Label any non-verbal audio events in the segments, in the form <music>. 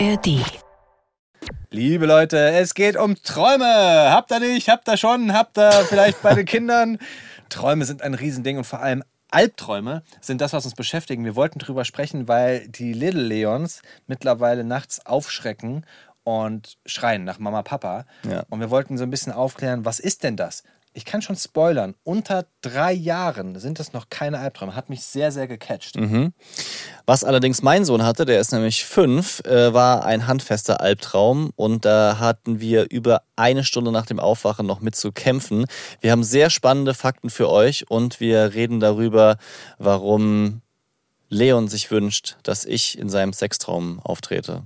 ARD. Liebe Leute, es geht um Träume. Habt ihr nicht? Habt ihr schon? Habt ihr vielleicht bei den Kindern? <laughs> Träume sind ein Riesending und vor allem Albträume sind das, was uns beschäftigen. Wir wollten drüber sprechen, weil die Little Leons mittlerweile nachts aufschrecken und schreien nach Mama, Papa. Ja. Und wir wollten so ein bisschen aufklären, was ist denn das? Ich kann schon spoilern, unter drei Jahren sind das noch keine Albträume. Hat mich sehr, sehr gecatcht. Was allerdings mein Sohn hatte, der ist nämlich fünf, äh, war ein handfester Albtraum und da hatten wir über eine Stunde nach dem Aufwachen noch mit zu kämpfen. Wir haben sehr spannende Fakten für euch und wir reden darüber, warum Leon sich wünscht, dass ich in seinem Sextraum auftrete.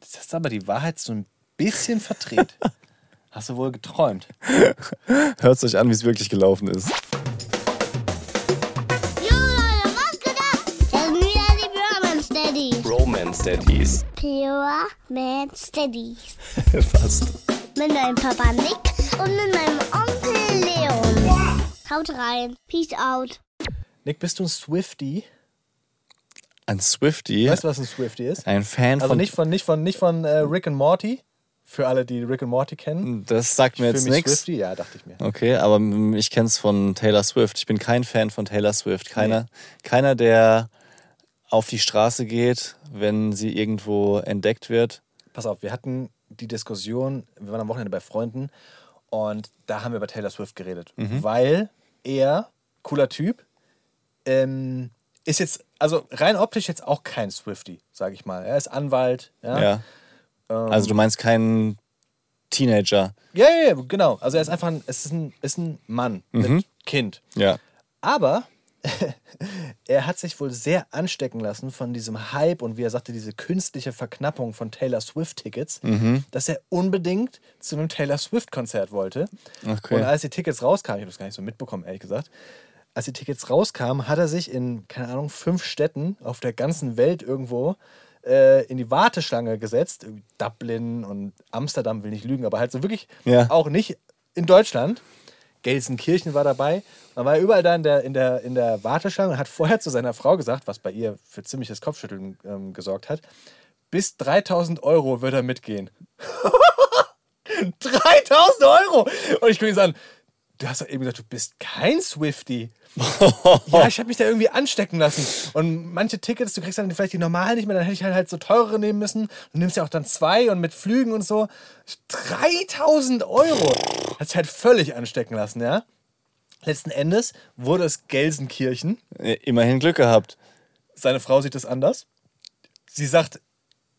Das ist aber die Wahrheit so ein bisschen verdreht. <laughs> Hast du wohl geträumt? <laughs> Hört euch an, wie es wirklich gelaufen ist. Romance Daddies. Pure Man Steadies. Fast. <laughs> Mit meinem Papa Nick und mit meinem Onkel Leon. Haut rein. Peace out. Nick, bist du ein Swifty? Ein Swifty. Weißt du, was ein Swifty ist? Ein Fan Also von. nicht von, nicht von, nicht von äh, Rick and Morty. Für alle, die Rick and Morty kennen. das sagt mir Für jetzt nichts. Swifty, ja, dachte ich mir. Okay, aber ich kenne es von Taylor Swift. Ich bin kein Fan von Taylor Swift. Keiner, keiner, der auf die Straße geht, wenn sie irgendwo entdeckt wird. Pass auf, wir hatten die Diskussion, wir waren am Wochenende bei Freunden und da haben wir über Taylor Swift geredet. Weil er, cooler Typ, ähm, ist jetzt, also rein optisch jetzt auch kein Swifty, sage ich mal. Er ist Anwalt, ja. Ja. Ähm. Also du meinst keinen Teenager. Ja, ja, ja, genau. Also er ist einfach ein, es ist ein, ist ein Mann mit Kind. Ja. Aber <laughs> er hat sich wohl sehr anstecken lassen von diesem Hype und wie er sagte, diese künstliche Verknappung von Taylor Swift-Tickets, dass er unbedingt zu einem Taylor Swift-Konzert wollte. Okay. Und als die Tickets rauskamen, ich habe das gar nicht so mitbekommen, ehrlich gesagt, als die Tickets rauskamen, hat er sich in, keine Ahnung, fünf Städten auf der ganzen Welt irgendwo äh, in die Warteschlange gesetzt. Dublin und Amsterdam will nicht lügen, aber halt so wirklich Ja. auch nicht in Deutschland. Gelsenkirchen war dabei. Man war überall da in der, in, der, in der Warteschlange und hat vorher zu seiner Frau gesagt, was bei ihr für ziemliches Kopfschütteln ähm, gesorgt hat, bis 3000 Euro wird er mitgehen. <laughs> 3000 Euro! Und ich gucke ihn an, du hast doch eben gesagt, du bist kein Swifty. <laughs> ja, ich habe mich da irgendwie anstecken lassen. Und manche Tickets, du kriegst dann vielleicht die normalen nicht mehr, dann hätte ich halt, halt so teurere nehmen müssen. Du nimmst ja auch dann zwei und mit Flügen und so. 3000 Euro! Hat sich halt völlig anstecken lassen, ja? Letzten Endes wurde es Gelsenkirchen. Äh, Immerhin Glück gehabt. Seine Frau sieht es anders. Sie sagt,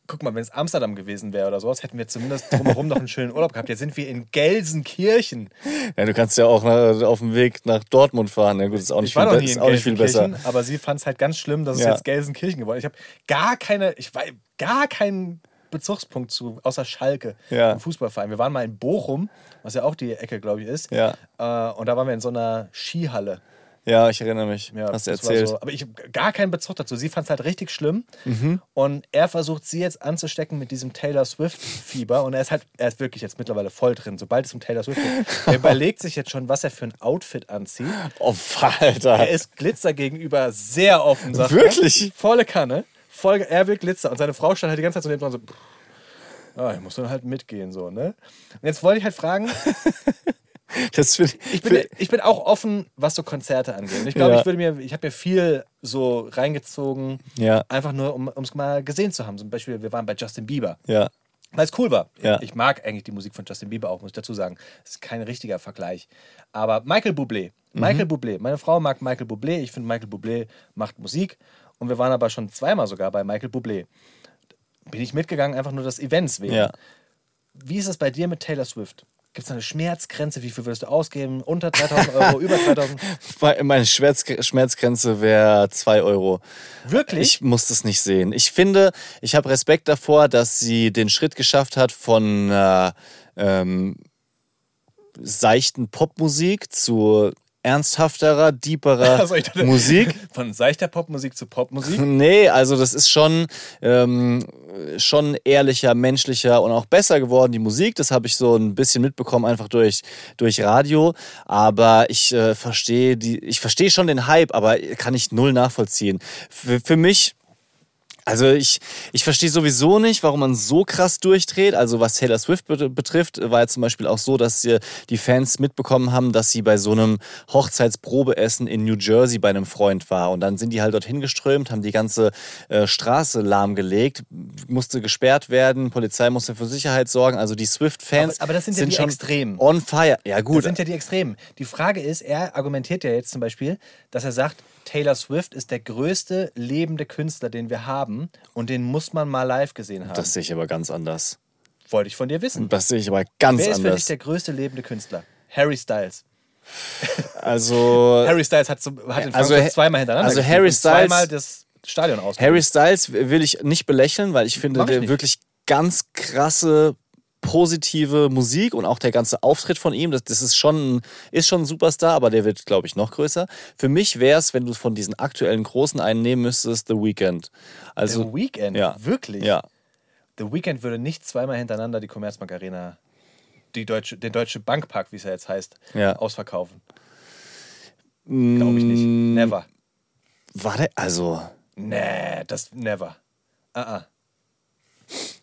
guck mal, wenn es Amsterdam gewesen wäre oder sowas, hätten wir zumindest drumherum noch einen schönen Urlaub gehabt. Jetzt sind wir in Gelsenkirchen. Ja, du kannst ja auch nach, auf dem Weg nach Dortmund fahren. Ja gut, ist auch nicht, Ich war viel, noch nie in auch nicht viel besser. Aber sie fand es halt ganz schlimm, dass es Ja. jetzt Gelsenkirchen geworden ist. Ich habe gar keine, ich war gar keinen Bezugspunkt zu, außer Schalke, Ja. im Fußballverein. Wir waren mal in Bochum, was ja auch die Ecke, glaube ich, ist. Ja. Äh, und da waren wir in so einer Skihalle. Ja, ich erinnere mich. Ja, Hast du erzählt. So, aber ich habe gar keinen Bezug dazu. Sie fand es halt richtig schlimm. Mhm. Und er versucht sie jetzt anzustecken mit diesem Taylor Swift-Fieber. Und er ist halt, er ist wirklich jetzt mittlerweile voll drin, sobald es um Taylor Swift geht. Er <laughs> überlegt sich jetzt schon, was er für ein Outfit anzieht. Oh, Alter. Er ist Glitzer gegenüber sehr offen, sagt Wirklich? er. Volle Kanne. Voll, er will Glitzer. Und seine Frau stand halt die ganze Zeit so neben dran so, ah, ich muss dann halt mitgehen, so, ne? Und jetzt wollte ich halt fragen, <laughs> find, ich bin, ich bin auch offen, was so Konzerte angeht. Und ich glaube, Ja. ich würde mir, ich habe mir viel so reingezogen, Ja. einfach nur, um es mal gesehen zu haben. Zum Beispiel, wir waren bei Justin Bieber, ja. weil es cool war. Ja. Ich mag eigentlich die Musik von Justin Bieber auch, muss ich dazu sagen. Das ist kein richtiger Vergleich. Aber Michael Bublé, Michael Bublé, meine Frau mag Michael Bublé, ich finde Michael Bublé macht Musik und wir waren aber schon zweimal sogar bei Michael Bublé. Bin ich mitgegangen, einfach nur des Events wegen. Wie ist es bei dir mit Taylor Swift? Gibt es eine Schmerzgrenze? Wie viel würdest du ausgeben? Unter 3000 Euro, <laughs> über 3000? Me- Meine Schmerz, Schmerzgrenze wäre 2 Euro. Wirklich? Ich muss das nicht sehen. Ich finde, ich habe Respekt davor, dass sie den Schritt geschafft hat von äh, ähm, seichten Popmusik zu ernsthafterer, <laughs> deeperer Also dachte, Musik. Von seichter Popmusik zu Popmusik? <laughs> Nee, also das ist schon, ähm, schon ehrlicher, menschlicher und auch besser geworden, die Musik. Das habe ich so ein bisschen mitbekommen, einfach durch, durch Radio. Aber ich äh, verstehe die, ich verstehe schon den Hype, aber kann ich null nachvollziehen. Für, für mich Also ich, ich verstehe sowieso nicht, warum man so krass durchdreht. Also was Taylor Swift betrifft, war ja zum Beispiel auch so, dass die Fans mitbekommen haben, dass sie bei so einem Hochzeitsprobeessen in New Jersey bei einem Freund war. Und dann sind die halt dorthin geströmt, haben die ganze äh, Straße lahmgelegt, musste gesperrt werden, Polizei musste für Sicherheit sorgen. Also die Swift-Fans. Aber, aber, das sind, sind ja die Extremen. On fire. Ja, gut. Das sind ja die Extremen. Die Frage ist, er argumentiert ja jetzt zum Beispiel, dass er sagt, Taylor Swift ist der größte lebende Künstler, den wir haben und den muss man mal live gesehen haben. Das sehe ich aber ganz anders. Wollte ich von dir wissen. Das sehe ich aber ganz anders. Wer ist für dich der größte lebende Künstler? Harry Styles. <laughs> Also <laughs> Harry Styles hat, zum, hat den also, zweimal hintereinander Also Harry Styles zweimal das Stadion aus. Harry Styles will ich nicht belächeln, weil ich finde, ich der nicht. wirklich ganz krasse positive Musik und auch der ganze Auftritt von ihm, das, das ist, schon, ist schon ein Superstar, aber der wird, glaube ich, noch größer. Für mich wäre es, wenn du von diesen aktuellen Großen einen nehmen müsstest, The Weeknd. Also, The Weeknd? Ja. Wirklich? Ja. The Weeknd würde nicht zweimal hintereinander die Commerzbank Arena, die deutsche, den Deutsche Bankpark, wie es ja jetzt heißt, Ja. ausverkaufen. Glaube ich nicht. Never. War der, also, Nee, das never. Ah, ah.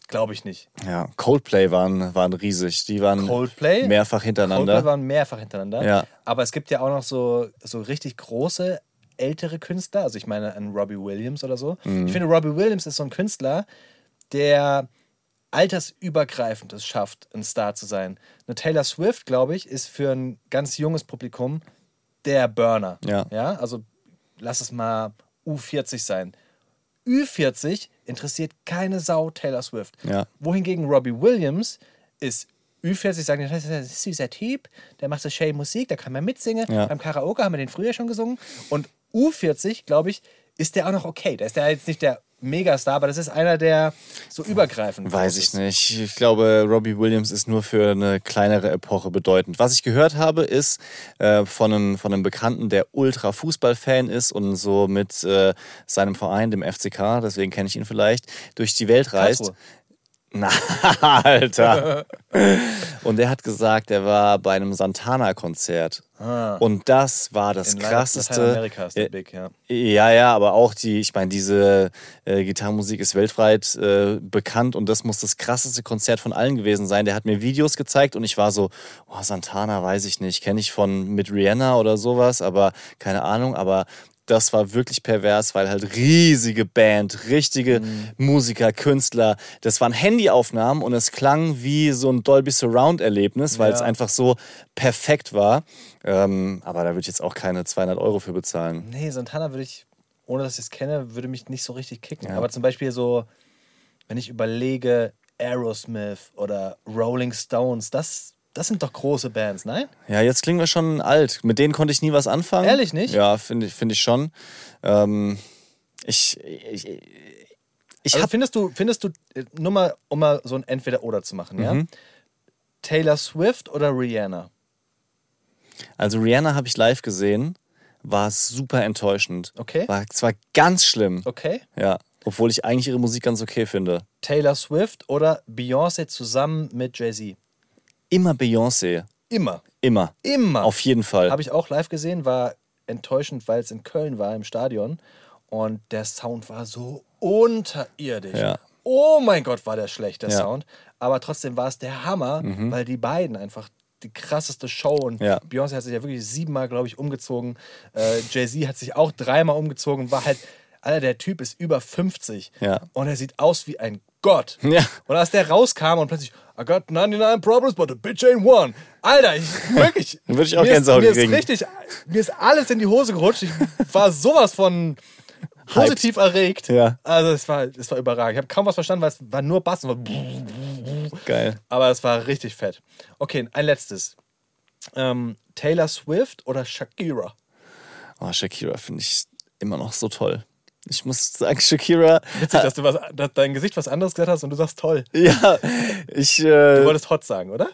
Glaube ich nicht. ja, Coldplay waren, waren riesig. Die waren Coldplay? mehrfach hintereinander. Coldplay waren mehrfach hintereinander. Ja. Aber es gibt ja auch noch so, so richtig große ältere Künstler. Also ich meine an Robbie Williams oder so. Mhm. Ich finde, Robbie Williams ist so ein Künstler, der altersübergreifend es schafft, ein Star zu sein. Eine Taylor Swift, glaube ich, ist für ein ganz junges Publikum der Burner. Ja. ja. Also lass es mal U40 sein. Ü40 interessiert keine Sau Taylor Swift. Ja. Wohingegen Robbie Williams ist Ü40, sagen, das ist ein süßer Typ, der macht so schön Musik, da kann man mitsingen. Ja. Beim Karaoke haben wir den früher schon gesungen. Und U40, glaube ich, ist der auch noch okay. Der ist der jetzt nicht der Megastar, aber das ist einer, der so übergreifend Weiß ich ist. nicht. Ich glaube, Robbie Williams ist nur für eine kleinere Epoche bedeutend. Was ich gehört habe, ist äh, von, einem, von einem Bekannten, der Ultra-Fußball-Fan ist und so mit äh, seinem Verein, dem FCK, deswegen kenne ich ihn vielleicht, durch die Welt reist. Karlsruhe. Na, <laughs> Alter. Und der hat gesagt, er war bei einem Santana-Konzert. Und das war das In krasseste. Lateinamerika ist der Ja, Big, ja. ja, ja, aber auch die, ich meine, diese äh, Gitarrenmusik ist weltweit äh, bekannt und das muss das krasseste Konzert von allen gewesen sein. Der hat mir Videos gezeigt und ich war so, oh, Santana weiß ich nicht, kenne ich von mit Rihanna oder sowas, aber keine Ahnung, aber das war wirklich pervers, weil halt riesige Band, richtige Mhm. Musiker, Künstler, das waren Handyaufnahmen und es klang wie so ein Dolby Surround Erlebnis, weil Ja. es einfach so perfekt war. Ähm, aber da würde ich jetzt auch keine 200 Euro für bezahlen. Nee, Santana würde ich, ohne dass ich es kenne, würde mich nicht so richtig kicken. Aber zum Beispiel so, wenn ich überlege, Aerosmith oder Rolling Stones, das, das sind doch große Bands, nein? Ja, jetzt klingen wir schon alt. Mit denen konnte ich nie was anfangen. Ehrlich nicht? Ja, finde ich, find ich schon. Ähm, ich ich, ich Also findest du, findest du, äh, nur mal, um mal so ein Entweder-Oder zu machen, ja? Mhm. Taylor Swift oder Rihanna? also Rihanna habe ich live gesehen, war super enttäuschend. Okay. War zwar ganz schlimm. Okay. Ja, obwohl ich eigentlich ihre Musik ganz okay finde. Taylor Swift oder Beyoncé zusammen mit Jay-Z? Immer Beyoncé, Immer. immer. Immer. Auf jeden Fall. Habe ich auch live gesehen, war enttäuschend, weil es in Köln war, im Stadion. Und der Sound war so unterirdisch. Ja. Oh mein Gott, war der schlecht, der Ja. Mhm. Sound. Aber trotzdem war es der Hammer, weil die beiden einfach die krasseste Show und Ja. Beyoncé hat sich ja wirklich siebenmal, glaube ich, umgezogen. Äh, Jay-Z hat sich auch dreimal umgezogen, war halt, Alter, der Typ ist über 50 Ja. und er sieht aus wie ein Gott. Ja. Und als der rauskam und plötzlich, I got 99 problems, but a bitch ain't one. Alter, ich, <laughs> wirklich. Dann würde ich auch mir ist, Gänsehaut mir kriegen. ist richtig, mir ist alles in die Hose gerutscht. Ich war sowas von <laughs> positiv erregt. Ja. Also es war, es war überragend. Ich habe kaum was verstanden, weil es war nur Bass. War Geil. aber es war richtig fett. Okay, ein letztes. Ähm, Taylor Swift oder Shakira? Oh, Shakira finde ich immer noch so toll. Ich muss sagen, Shakira. Witzig, dass du was, dass dein Gesicht was anderes gesagt hast und du sagst toll. Ja, ich. Du Äh, wolltest hot sagen, oder?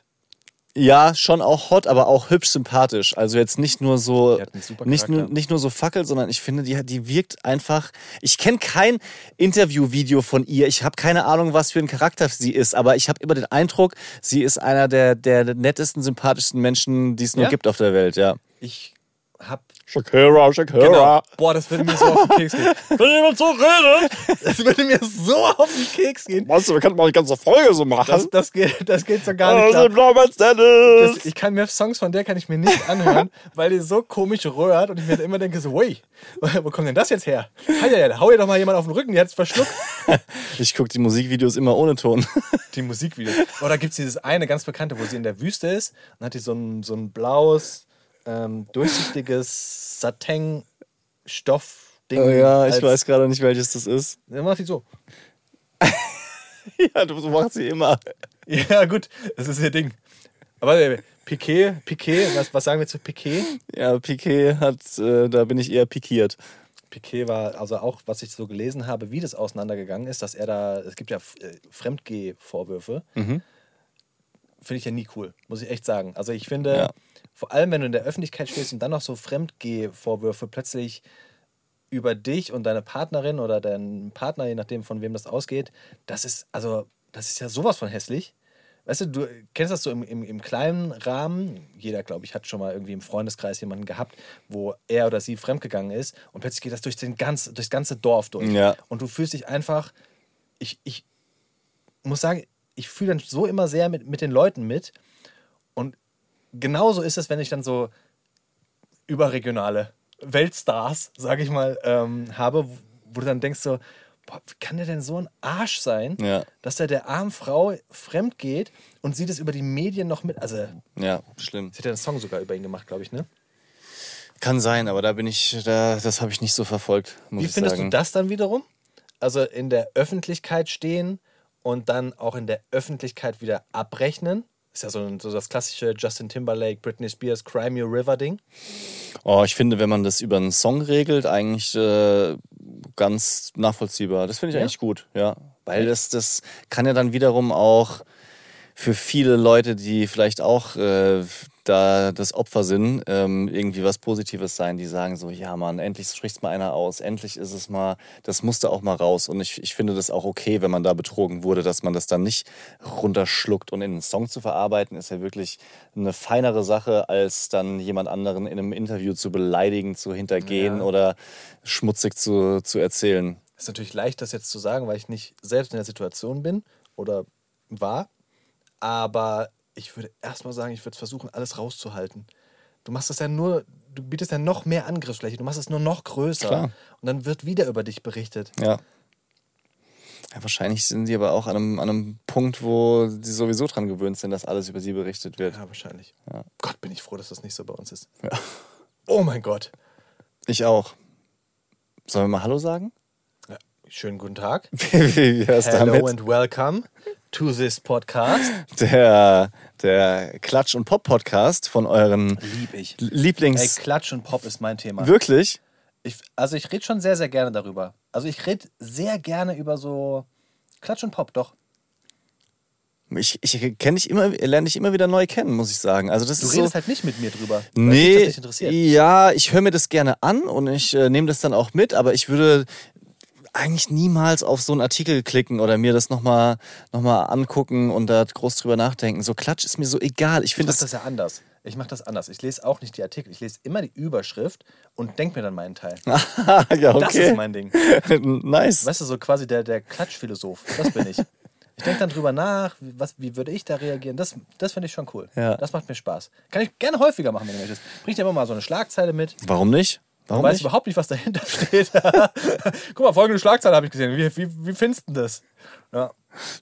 ja, schon auch hot, aber auch hübsch sympathisch. Also jetzt nicht nur so. Nicht nur, nicht nur so Fackel, sondern ich finde, die, die wirkt einfach. Ich kenne kein Interviewvideo von ihr. Ich habe keine Ahnung, was für ein Charakter sie ist, aber ich habe immer den Eindruck, sie ist einer der, der nettesten, sympathischsten Menschen, die es nur Ja? gibt auf der Welt, ja. Ich habe Shakira, Shakira. Genau. Boah, das würde mir so auf den Keks gehen. <laughs> Wenn jemand so redet, das würde mir so auf den Keks gehen. Meinst du, wir könnten mal eine ganze Folge so machen? Das, das, geht, das geht so gar nicht. Robert Dennis. Das, ich kann mir Songs von der kann ich mir nicht anhören, <laughs> weil die so komisch röhrt und ich mir immer denke so, wey, wo kommt denn das jetzt her? Hau ihr doch mal jemand auf den Rücken, die hat es verschluckt. <laughs> Ich gucke die Musikvideos immer ohne Ton. Die Musikvideos. Oder gibt es dieses eine ganz bekannte, wo sie in der Wüste ist und hat die so ein, so ein blaues, ähm, durchsichtiges Satin-Stoff-Ding. Oh ja, ich weiß gerade nicht, welches das ist. <laughs> Dann macht die so. Ja, du machst sie immer. Ja, gut, das ist ihr Ding. Aber äh, Piquet, Piquet, was, was sagen wir zu Piquet? Ja, Piquet hat, äh, da bin ich eher pikiert. Piquet war, also auch, was ich so gelesen habe, wie das auseinandergegangen ist, dass er da, es gibt ja äh, Fremdgeh-Vorwürfe. Mhm. Finde ich ja nie cool, muss ich echt sagen. Also ich finde, Ja. vor allem wenn du in der Öffentlichkeit stehst und dann noch so Fremdgeh-Vorwürfe plötzlich über dich und deine Partnerin oder deinen Partner, je nachdem von wem das ausgeht, das ist, also, das ist ja sowas von hässlich. Weißt du, du kennst das so im, im, im kleinen Rahmen. Jeder, glaube ich, hat schon mal irgendwie im Freundeskreis jemanden gehabt, wo er oder sie fremdgegangen ist und plötzlich geht das durch den ganz, durchs ganze Dorf durch. Ja. Und du fühlst dich einfach, ich, ich muss sagen, ich fühle dann so immer sehr mit, mit den Leuten mit. Und genauso ist es, wenn ich dann so überregionale Weltstars, sage ich mal, ähm, habe, wo du dann denkst so, boah, wie kann der denn so ein Arsch sein, Ja. dass er der armen Frau fremd geht und sie das über die Medien noch mit, also Ja, schlimm. sie hat ja einen Song sogar über ihn gemacht, glaube ich, ne? Kann sein, aber da bin ich, da, das habe ich nicht so verfolgt, muss Wie findest sagen. du das dann wiederum? Also in der Öffentlichkeit stehen und dann auch in der Öffentlichkeit wieder abrechnen? Ist ja so, ein- so das klassische Justin Timberlake, Britney Spears, Cry Me a River Ding. Oh, ich finde, wenn man das über einen Song regelt, eigentlich äh, ganz nachvollziehbar. Das finde ich Ja? eigentlich gut, ja. Weil das, das kann ja dann wiederum auch für viele Leute, die vielleicht auch äh, da das Opfer sind, ähm, irgendwie was Positives sein, die sagen so, ja Mann, endlich spricht mal einer aus, endlich ist es mal, das musste auch mal raus. Und ich, ich finde das auch okay, wenn man da betrogen wurde, dass man das dann nicht runterschluckt. Und in einen Song zu verarbeiten, ist ja wirklich eine feinere Sache, als dann jemand anderen in einem Interview zu beleidigen, zu hintergehen Ja. oder schmutzig zu, zu erzählen. Ist natürlich leicht, das jetzt zu sagen, weil ich nicht selbst in der Situation bin oder war. Aber ich würde erstmal sagen, ich würde versuchen, alles rauszuhalten. Du machst das ja nur, du bietest ja noch mehr Angriffsfläche, du machst es nur noch größer. Klar. Und dann wird wieder über dich berichtet. Ja. ja. Wahrscheinlich sind die aber auch an einem, an einem Punkt, wo sie sowieso dran gewöhnt sind, dass alles über sie berichtet wird. Ja, wahrscheinlich. Ja. Gott, bin ich froh, dass das nicht so bei uns ist. Ja. Oh mein Gott. Ich auch. Sollen wir mal Hallo sagen? Schönen guten Tag. <laughs> Hello damit? and welcome to this podcast. Der, der Klatsch- und Pop-Podcast von euren Lieb ich. Lieblings... Ey, Klatsch und Pop ist mein Thema. Wirklich? Ich, also ich rede schon sehr, sehr gerne darüber. Also ich rede sehr gerne über so Klatsch und Pop, doch. Ich, ich kenne dich immer, lerne dich immer wieder neu kennen, muss ich sagen. Also das Du ist redest so, halt nicht mit mir drüber. Nee, interessiert. ja, ich höre mir das gerne an und ich äh, nehme das dann auch mit, aber ich würde eigentlich niemals auf so einen Artikel klicken oder mir das nochmal noch mal angucken und da groß drüber nachdenken. So Klatsch ist mir so egal. Ich finde das. das ja anders. Ich mache das anders. Ich lese auch nicht die Artikel. Ich lese immer die Überschrift und denke mir dann meinen Teil. <laughs> ja, okay. Das ist mein Ding. <laughs> nice. Weißt du, so quasi der, der Klatschphilosoph. Das bin ich. Ich denke dann drüber nach, wie, was, wie würde ich da reagieren. Das, das finde ich schon cool. Ja. Das macht mir Spaß. Kann ich gerne häufiger machen, wenn du möchtest. Bring dir immer mal so eine Schlagzeile mit. Warum nicht? Warum nicht? überhaupt nicht, was dahinter <laughs> steht. Guck mal, folgende Schlagzeile habe ich gesehen. Wie, wie, wie findest du das? Ja.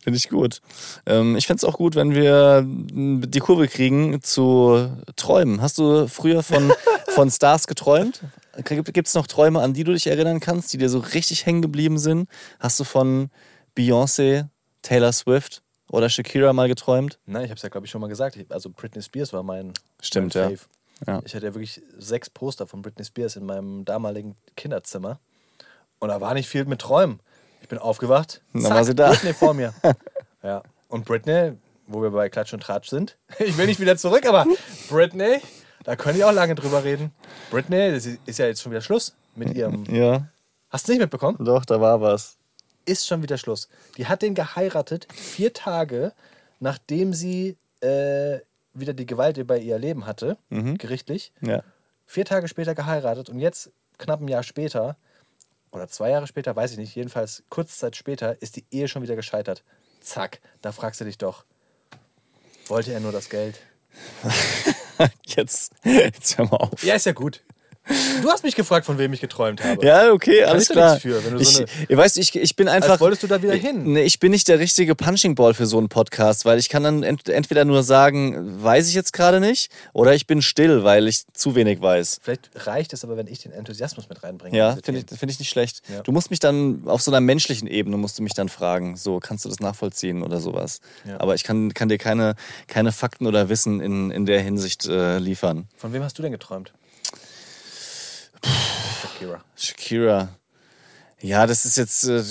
Finde ich gut. Ähm, ich fände es auch gut, wenn wir m, die Kurve kriegen zu Träumen. Hast du früher von, <laughs> von Stars geträumt? Gibt es noch Träume, an die du dich erinnern kannst, die dir so richtig hängen geblieben sind? Hast du von Beyoncé, Taylor Swift oder Shakira mal geträumt? Nein, ich habe es ja, glaube ich, schon mal gesagt. Also Britney Spears war mein, Stimmt, mein ja. Fave. Ja. Ich hatte ja wirklich sechs Poster von Britney Spears in meinem damaligen Kinderzimmer. Und da war nicht viel mit Träumen. Ich bin aufgewacht. Dann zack, war sie da. Britney vor mir. <laughs> ja. Und Britney, wo wir bei Klatsch und Tratsch sind. <laughs> Ich will nicht wieder zurück, aber Britney, da können die auch lange drüber reden. Britney, das ist ja jetzt schon wieder Schluss mit ihrem. Ja, Hast du nicht mitbekommen? doch, da war was. ist schon wieder Schluss. Die hat den geheiratet, vier Tage nachdem sie äh, wieder die Gewalt über ihr Leben hatte, Mhm. gerichtlich. Ja. vier Tage später geheiratet und jetzt, knapp ein Jahr später, oder zwei Jahre später, weiß ich nicht, jedenfalls kurze Zeit später, ist die Ehe schon wieder gescheitert. Zack, da fragst du dich doch, wollte er nur das Geld? <laughs> Jetzt, jetzt hör mal auf. Ja, ist ja gut. Du hast mich gefragt, von wem ich geträumt habe. Ja, okay, alles ich doch klar. für, wenn du so ich, ihr weißt, ich, ich bin einfach. Wolltest du da wieder hin. Nee, ich bin nicht der richtige Punching Ball für so einen Podcast, weil ich kann dann ent, entweder nur sagen, weiß ich jetzt gerade nicht, oder ich bin still, weil ich zu wenig weiß. Vielleicht reicht es aber, wenn ich den Enthusiasmus mit reinbringe. Ja, finde ich, find ich nicht schlecht. Ja. Du musst mich dann auf so einer menschlichen Ebene musst du mich dann fragen, so kannst du das nachvollziehen oder sowas. Ja. Aber ich kann, kann dir keine, keine Fakten oder Wissen in, in der Hinsicht äh, liefern. Von wem hast du denn geträumt? Shakira. Shakira. Ja, das ist jetzt. Äh,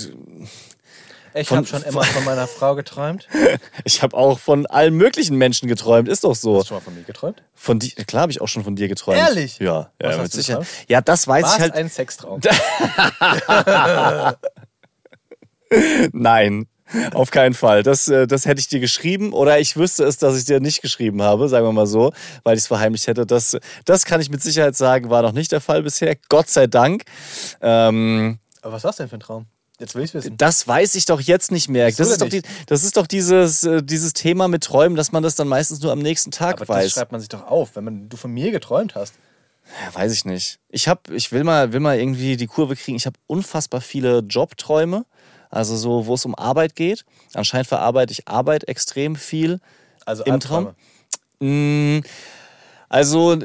Ich habe schon immer von meiner Frau geträumt. <laughs> ich habe auch von allen möglichen Menschen geträumt, ist doch so. Hast du schon mal von mir geträumt? Von dir, klar habe ich auch schon von dir geträumt. Ehrlich? Ja, Was ja mit geträumt? Ja, das weiß War ich halt. ein Sextraum? <laughs> Nein, <laughs> auf keinen Fall. Das, äh, das hätte ich dir geschrieben oder ich wüsste es, dass ich dir nicht geschrieben habe, sagen wir mal so, weil ich es verheimlicht hätte. Das, das kann ich mit Sicherheit sagen, war noch nicht der Fall bisher. Gott sei Dank. Ähm, Aber was war das denn für ein Traum? Jetzt will ich wissen. das weiß ich doch jetzt nicht mehr. Das ist, doch die, das ist doch dieses, äh, dieses Thema mit Träumen, dass man das dann meistens nur am nächsten Tag Aber das weiß. schreibt man sich doch auf, wenn man, du von mir geträumt hast. Ja, weiß ich nicht. Ich hab, ich will mal, will mal irgendwie die Kurve kriegen. Ich habe unfassbar viele Jobträume, also so, wo es um Arbeit geht. Anscheinend verarbeite ich Arbeit extrem viel Also im Albträume. Traum. Mm, Also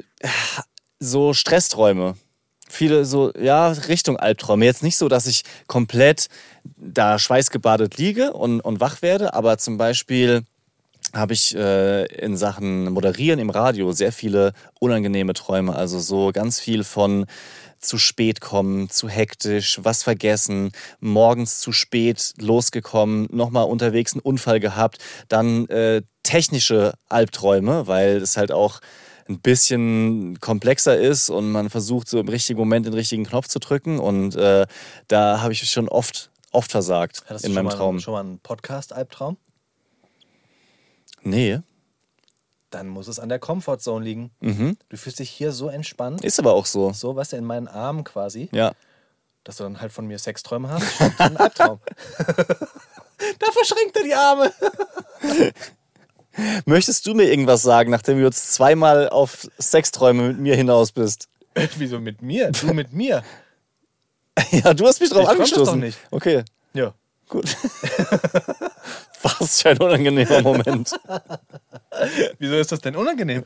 so Stressträume. Viele so, ja, Richtung Albträume. Jetzt nicht so, dass ich komplett da schweißgebadet liege und, und wach werde, aber zum Beispiel habe ich äh, in Sachen Moderieren im Radio sehr viele unangenehme Träume. Also so ganz viel von zu spät kommen, zu hektisch, was vergessen, morgens zu spät losgekommen, nochmal unterwegs einen Unfall gehabt, dann äh, technische Albträume, weil es halt auch ein bisschen komplexer ist und man versucht so im richtigen Moment den richtigen Knopf zu drücken und äh, da habe ich schon oft, oft versagt Hattest in du meinem Traum. Mal, schon mal einen Podcast-Albtraum? Nee. Dann muss es an der Comfortzone liegen. Mhm. Du fühlst dich hier so entspannt, Ist aber auch so. so, weißt du, in meinen Armen quasi, Ja. dass du dann halt von mir Sexträume hast. <laughs> Ein Albtraum. <laughs> da verschränkt er die Arme. <laughs> Möchtest du mir irgendwas sagen, nachdem du jetzt zweimal auf Sexträume mit mir hinaus bist? Wieso mit mir? Du mit mir? Ja, du hast mich drauf Ich angestoßen. doch nicht. Okay, Ja. gut. Was für ein unangenehmer Moment. <laughs> Wieso ist das denn unangenehm?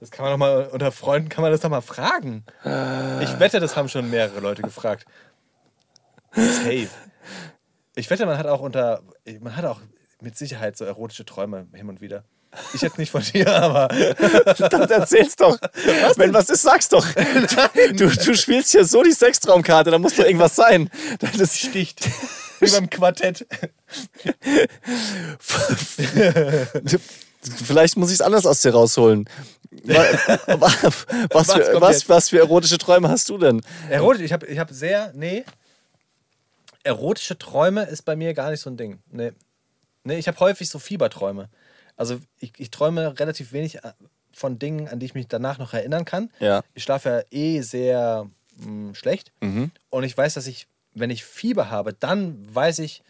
Das kann man doch mal, unter Freunden kann man das doch mal fragen. Ich wette, das haben schon mehrere Leute gefragt. Safe. Ich wette, man hat auch unter, man hat auch mit Sicherheit so erotische Träume hin und wieder. Ich jetzt nicht von dir, aber <laughs> Dann erzähl's doch. Wenn was ist, sag's doch. Du, du spielst hier so die Sextraumkarte, da muss doch irgendwas sein. Das sticht. Wie beim Quartett. Vielleicht muss ich es anders aus dir rausholen. Wa- wa- Was, Was für, was, was für erotische Träume hast du denn? Erotisch, ich habe ich hab sehr, nee. Erotische Träume ist bei mir gar nicht so ein Ding. Nee. Nee, ich habe häufig so Fieberträume. Also ich, ich träume relativ wenig äh, von Dingen, an die ich mich danach noch erinnern kann. Ja. Ich schlafe ja eh sehr mh, schlecht. Mhm. Und ich weiß, dass ich, wenn ich Fieber habe, dann weiß ich,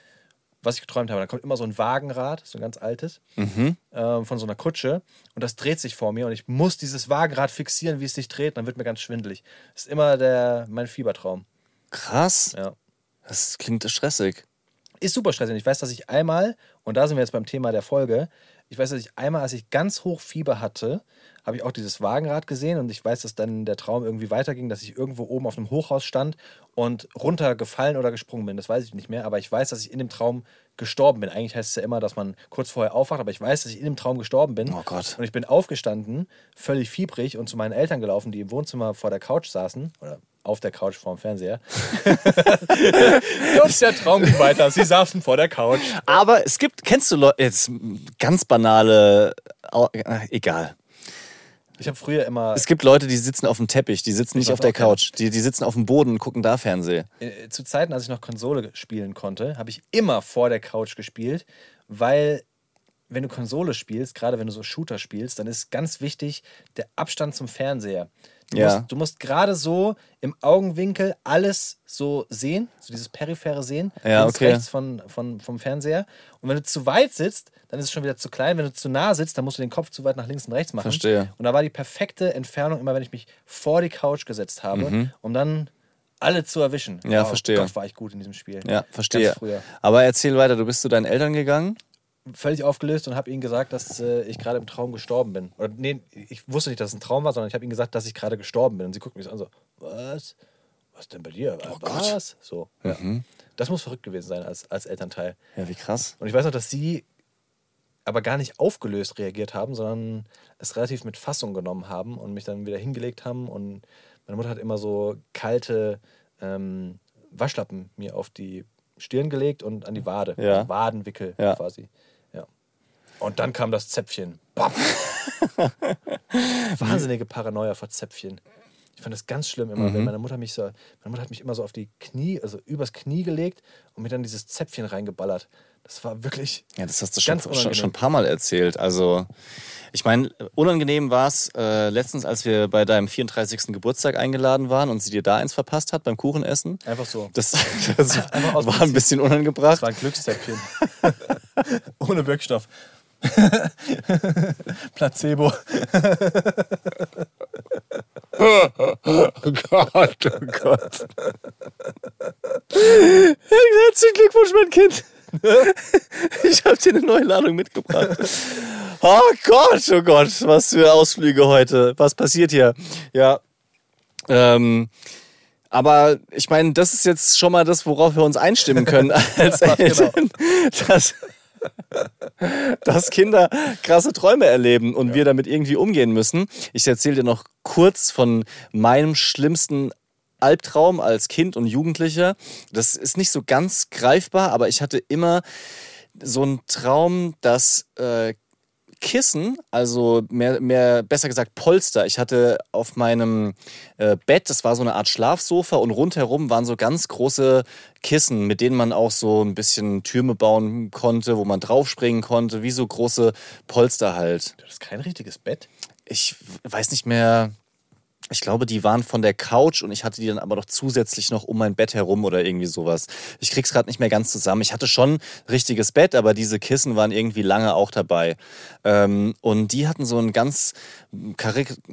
was ich geträumt habe. Dann kommt immer so ein Wagenrad, so ein ganz altes, Mhm. ähm, von so einer Kutsche. Und das dreht sich vor mir und ich muss dieses Wagenrad fixieren, wie es sich dreht. Dann wird mir ganz schwindelig. Das ist immer der, mein Fiebertraum. Krass. Ja. Das klingt stressig. Ist super stressig. Ich weiß, dass ich einmal, und da sind wir jetzt beim Thema der Folge, ich weiß, dass ich einmal, als ich ganz hoch Fieber hatte, habe ich auch dieses Wagenrad gesehen und ich weiß, dass dann der Traum irgendwie weiterging, dass ich irgendwo oben auf einem Hochhaus stand und runtergefallen oder gesprungen bin. Das weiß ich nicht mehr, aber ich weiß, dass ich in dem Traum gestorben bin. Eigentlich heißt es ja immer, dass man kurz vorher aufwacht, aber ich weiß, dass ich in dem Traum gestorben bin. Oh Gott. Und ich bin aufgestanden, völlig fiebrig und zu meinen Eltern gelaufen, die im Wohnzimmer vor der Couch saßen oder auf der Couch vorm Fernseher. <laughs> und der Traum ging weiter. Sie saßen vor der Couch. Aber es gibt, kennst du Leute, jetzt ganz banale, äh, egal. Ich habe früher immer Es gibt Leute, die sitzen auf dem Teppich, die sitzen nicht auf der. Couch, die, die sitzen auf dem Boden und gucken da Fernsehen. äh, zu Zeiten, als ich noch Konsole spielen konnte, habe ich immer vor der Couch gespielt, weil wenn du Konsole spielst, gerade wenn du so Shooter spielst, dann ist ganz wichtig der Abstand zum Fernseher. Du Ja. musst, du musst gerade so im Augenwinkel alles so sehen, so dieses periphere Sehen, Ja, links, okay. rechts von, von, vom Fernseher. Und wenn du zu weit sitzt, dann ist es schon wieder zu klein. Wenn du zu nah sitzt, dann musst du den Kopf zu weit nach links und rechts machen. Verstehe. Und da war die perfekte Entfernung immer, wenn ich mich vor die Couch gesetzt habe, um dann alle zu erwischen. Mhm. Ja, oh verstehe. Gott, war ich gut in diesem Spiel. Ja, verstehe. Aber erzähl weiter, du bist zu deinen Eltern gegangen? Völlig aufgelöst und habe ihnen gesagt, dass äh, ich gerade im Traum gestorben bin. Oder nee, ich wusste nicht, dass es ein Traum war, sondern ich habe ihnen gesagt, dass ich gerade gestorben bin. Und sie gucken mich so an so, was? Was denn bei dir? was? So, ja. Das muss verrückt gewesen sein als, als Elternteil. Ja, wie krass. Und ich weiß noch, dass sie aber gar nicht aufgelöst reagiert haben, sondern es relativ mit Fassung genommen haben und mich dann wieder hingelegt haben. Und meine Mutter hat immer so kalte ähm, Waschlappen mir auf die Stirn gelegt und an die Wade. Ja. Also Wadenwickel Ja. quasi. Ja. Und dann kam das Zäpfchen. <laughs> Wahnsinnige Paranoia vor Zäpfchen. Ich fand das ganz schlimm immer, Mhm. wenn meine Mutter mich so, meine Mutter hat mich immer so auf die Knie, also übers Knie gelegt und mir dann dieses Zäpfchen reingeballert. Das war wirklich Ja, das hast du schon, schon, schon ein paar Mal erzählt. Also, ich meine, unangenehm war es äh, letztens, als wir bei deinem 34. Geburtstag eingeladen waren und sie dir da eins verpasst hat beim Kuchenessen. einfach so. Das, das <laughs> war ein bisschen unangebracht. Das war ein Glückszäpfchen. <laughs> Ohne Wirkstoff. <laughs> Placebo. Oh Gott, oh Gott. Herzlichen Glückwunsch, mein Kind. Ich habe dir eine neue Ladung mitgebracht. Oh Gott, oh Gott, was für Ausflüge heute. Was passiert hier? Ja. Ähm, aber ich meine, das ist jetzt schon mal das, worauf wir uns einstimmen können <laughs> als Eltern. Dass, <laughs> dass Kinder krasse Träume erleben und wir damit irgendwie umgehen müssen. Ich erzähle dir noch kurz von meinem schlimmsten Albtraum als Kind und Jugendlicher. Das ist nicht so ganz greifbar, aber ich hatte immer so einen Traum, dass äh, Kissen, also mehr, mehr, besser gesagt Polster. Ich hatte auf meinem äh, Bett, das war so eine Art Schlafsofa und rundherum waren so ganz große Kissen, mit denen man auch so ein bisschen Türme bauen konnte, wo man draufspringen konnte, wie so große Polster halt. Das ist kein richtiges Bett. Ich weiß nicht mehr. Ich glaube, die waren von der Couch und ich hatte die dann aber noch zusätzlich noch um mein Bett herum oder irgendwie sowas. Ich krieg's gerade nicht mehr ganz zusammen. Ich hatte schon richtiges Bett, aber diese Kissen waren irgendwie lange auch dabei. Ähm, und die hatten so ein ganz,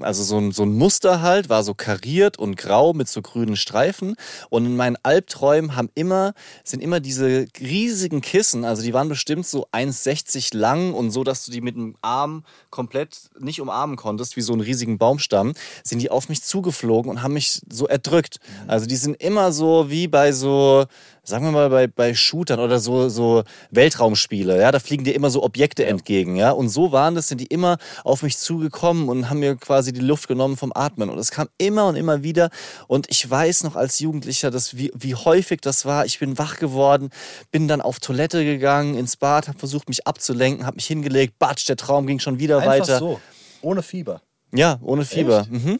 also so ein, so ein Muster halt, war so kariert und grau mit so grünen Streifen. Und in meinen Albträumen haben immer, sind immer diese riesigen Kissen, also die waren bestimmt so 1,60 lang und so, dass du die mit dem Arm komplett nicht umarmen konntest, wie so einen riesigen Baumstamm, sind die auf mich zugeflogen und haben mich so erdrückt. Also die sind immer so wie bei so, sagen wir mal, bei, bei Shootern oder so, so Weltraumspiele, ja, da fliegen dir immer so Objekte entgegen, ja, und so waren das, sind die immer auf mich zugekommen und haben mir quasi die Luft genommen vom Atmen und es kam immer und immer wieder und ich weiß noch als Jugendlicher, dass wie, wie häufig das war, ich bin wach geworden, bin dann auf Toilette gegangen, ins Bad, habe versucht, mich abzulenken, habe mich hingelegt, batsch, der Traum ging schon wieder Einfach weiter. so. Ohne Fieber. Ja, ohne Fieber. Mhm.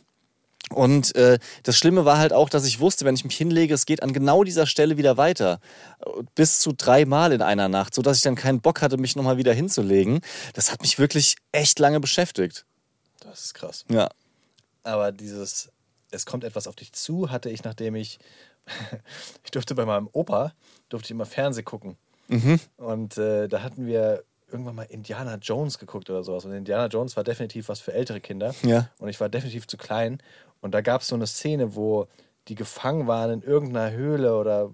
Und äh, das Schlimme war halt auch, dass ich wusste, wenn ich mich hinlege, es geht an genau dieser Stelle wieder weiter. Bis zu dreimal in einer Nacht, sodass ich dann keinen Bock hatte, mich nochmal wieder hinzulegen. Das hat mich wirklich echt lange beschäftigt. Das ist krass. Ja. Aber dieses, es kommt etwas auf dich zu, hatte ich, nachdem ich, <laughs> ich durfte bei meinem Opa, durfte ich immer Fernseh gucken. Mhm. Und äh, da hatten wir irgendwann mal Indiana Jones geguckt oder sowas. Und Indiana Jones war definitiv was für ältere Kinder. Ja. Und ich war definitiv zu klein. Und da gab es so eine Szene, wo die gefangen waren in irgendeiner Höhle oder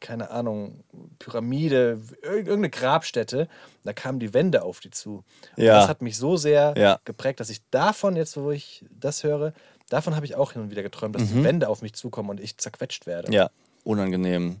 keine Ahnung, Pyramide, ir- irgendeine Grabstätte. Da kamen die Wände auf die zu. Und Ja. das hat mich so sehr Ja. geprägt, dass ich davon, jetzt wo ich das höre, davon habe ich auch hin und wieder geträumt, dass Mhm. die Wände auf mich zukommen und ich zerquetscht werde. Ja, unangenehm.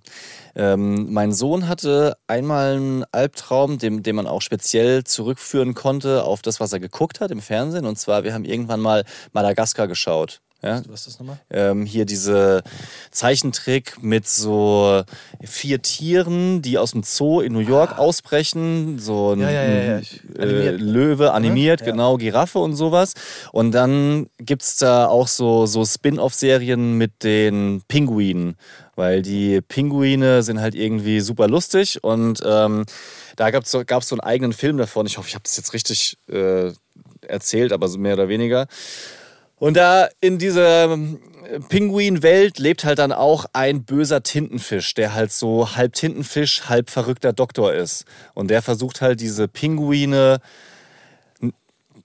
Ähm, mein Sohn hatte einmal einen Albtraum, den, den man auch speziell zurückführen konnte auf das, was er geguckt hat im Fernsehen. Und zwar, wir haben irgendwann mal Madagaskar geschaut. Ja, Was ist das nochmal? ähm, hier diese Zeichentrick mit so vier Tieren, die aus dem Zoo in New York ausbrechen. So ein Ah. Ja, ja, ja, äh. Löwe animiert, genau, Giraffe und sowas. Und dann gibt es da auch so, so Spin-off-Serien mit den Pinguinen, weil die Pinguine sind halt irgendwie super lustig und ähm, da gab es so, gab's so einen eigenen Film davon. Ich hoffe, ich habe das jetzt richtig äh, erzählt, aber so mehr oder weniger. Und da in dieser ähm, Pinguinwelt lebt halt dann auch ein böser Tintenfisch, der halt so halb Tintenfisch, halb verrückter Doktor ist. Und der versucht halt diese Pinguine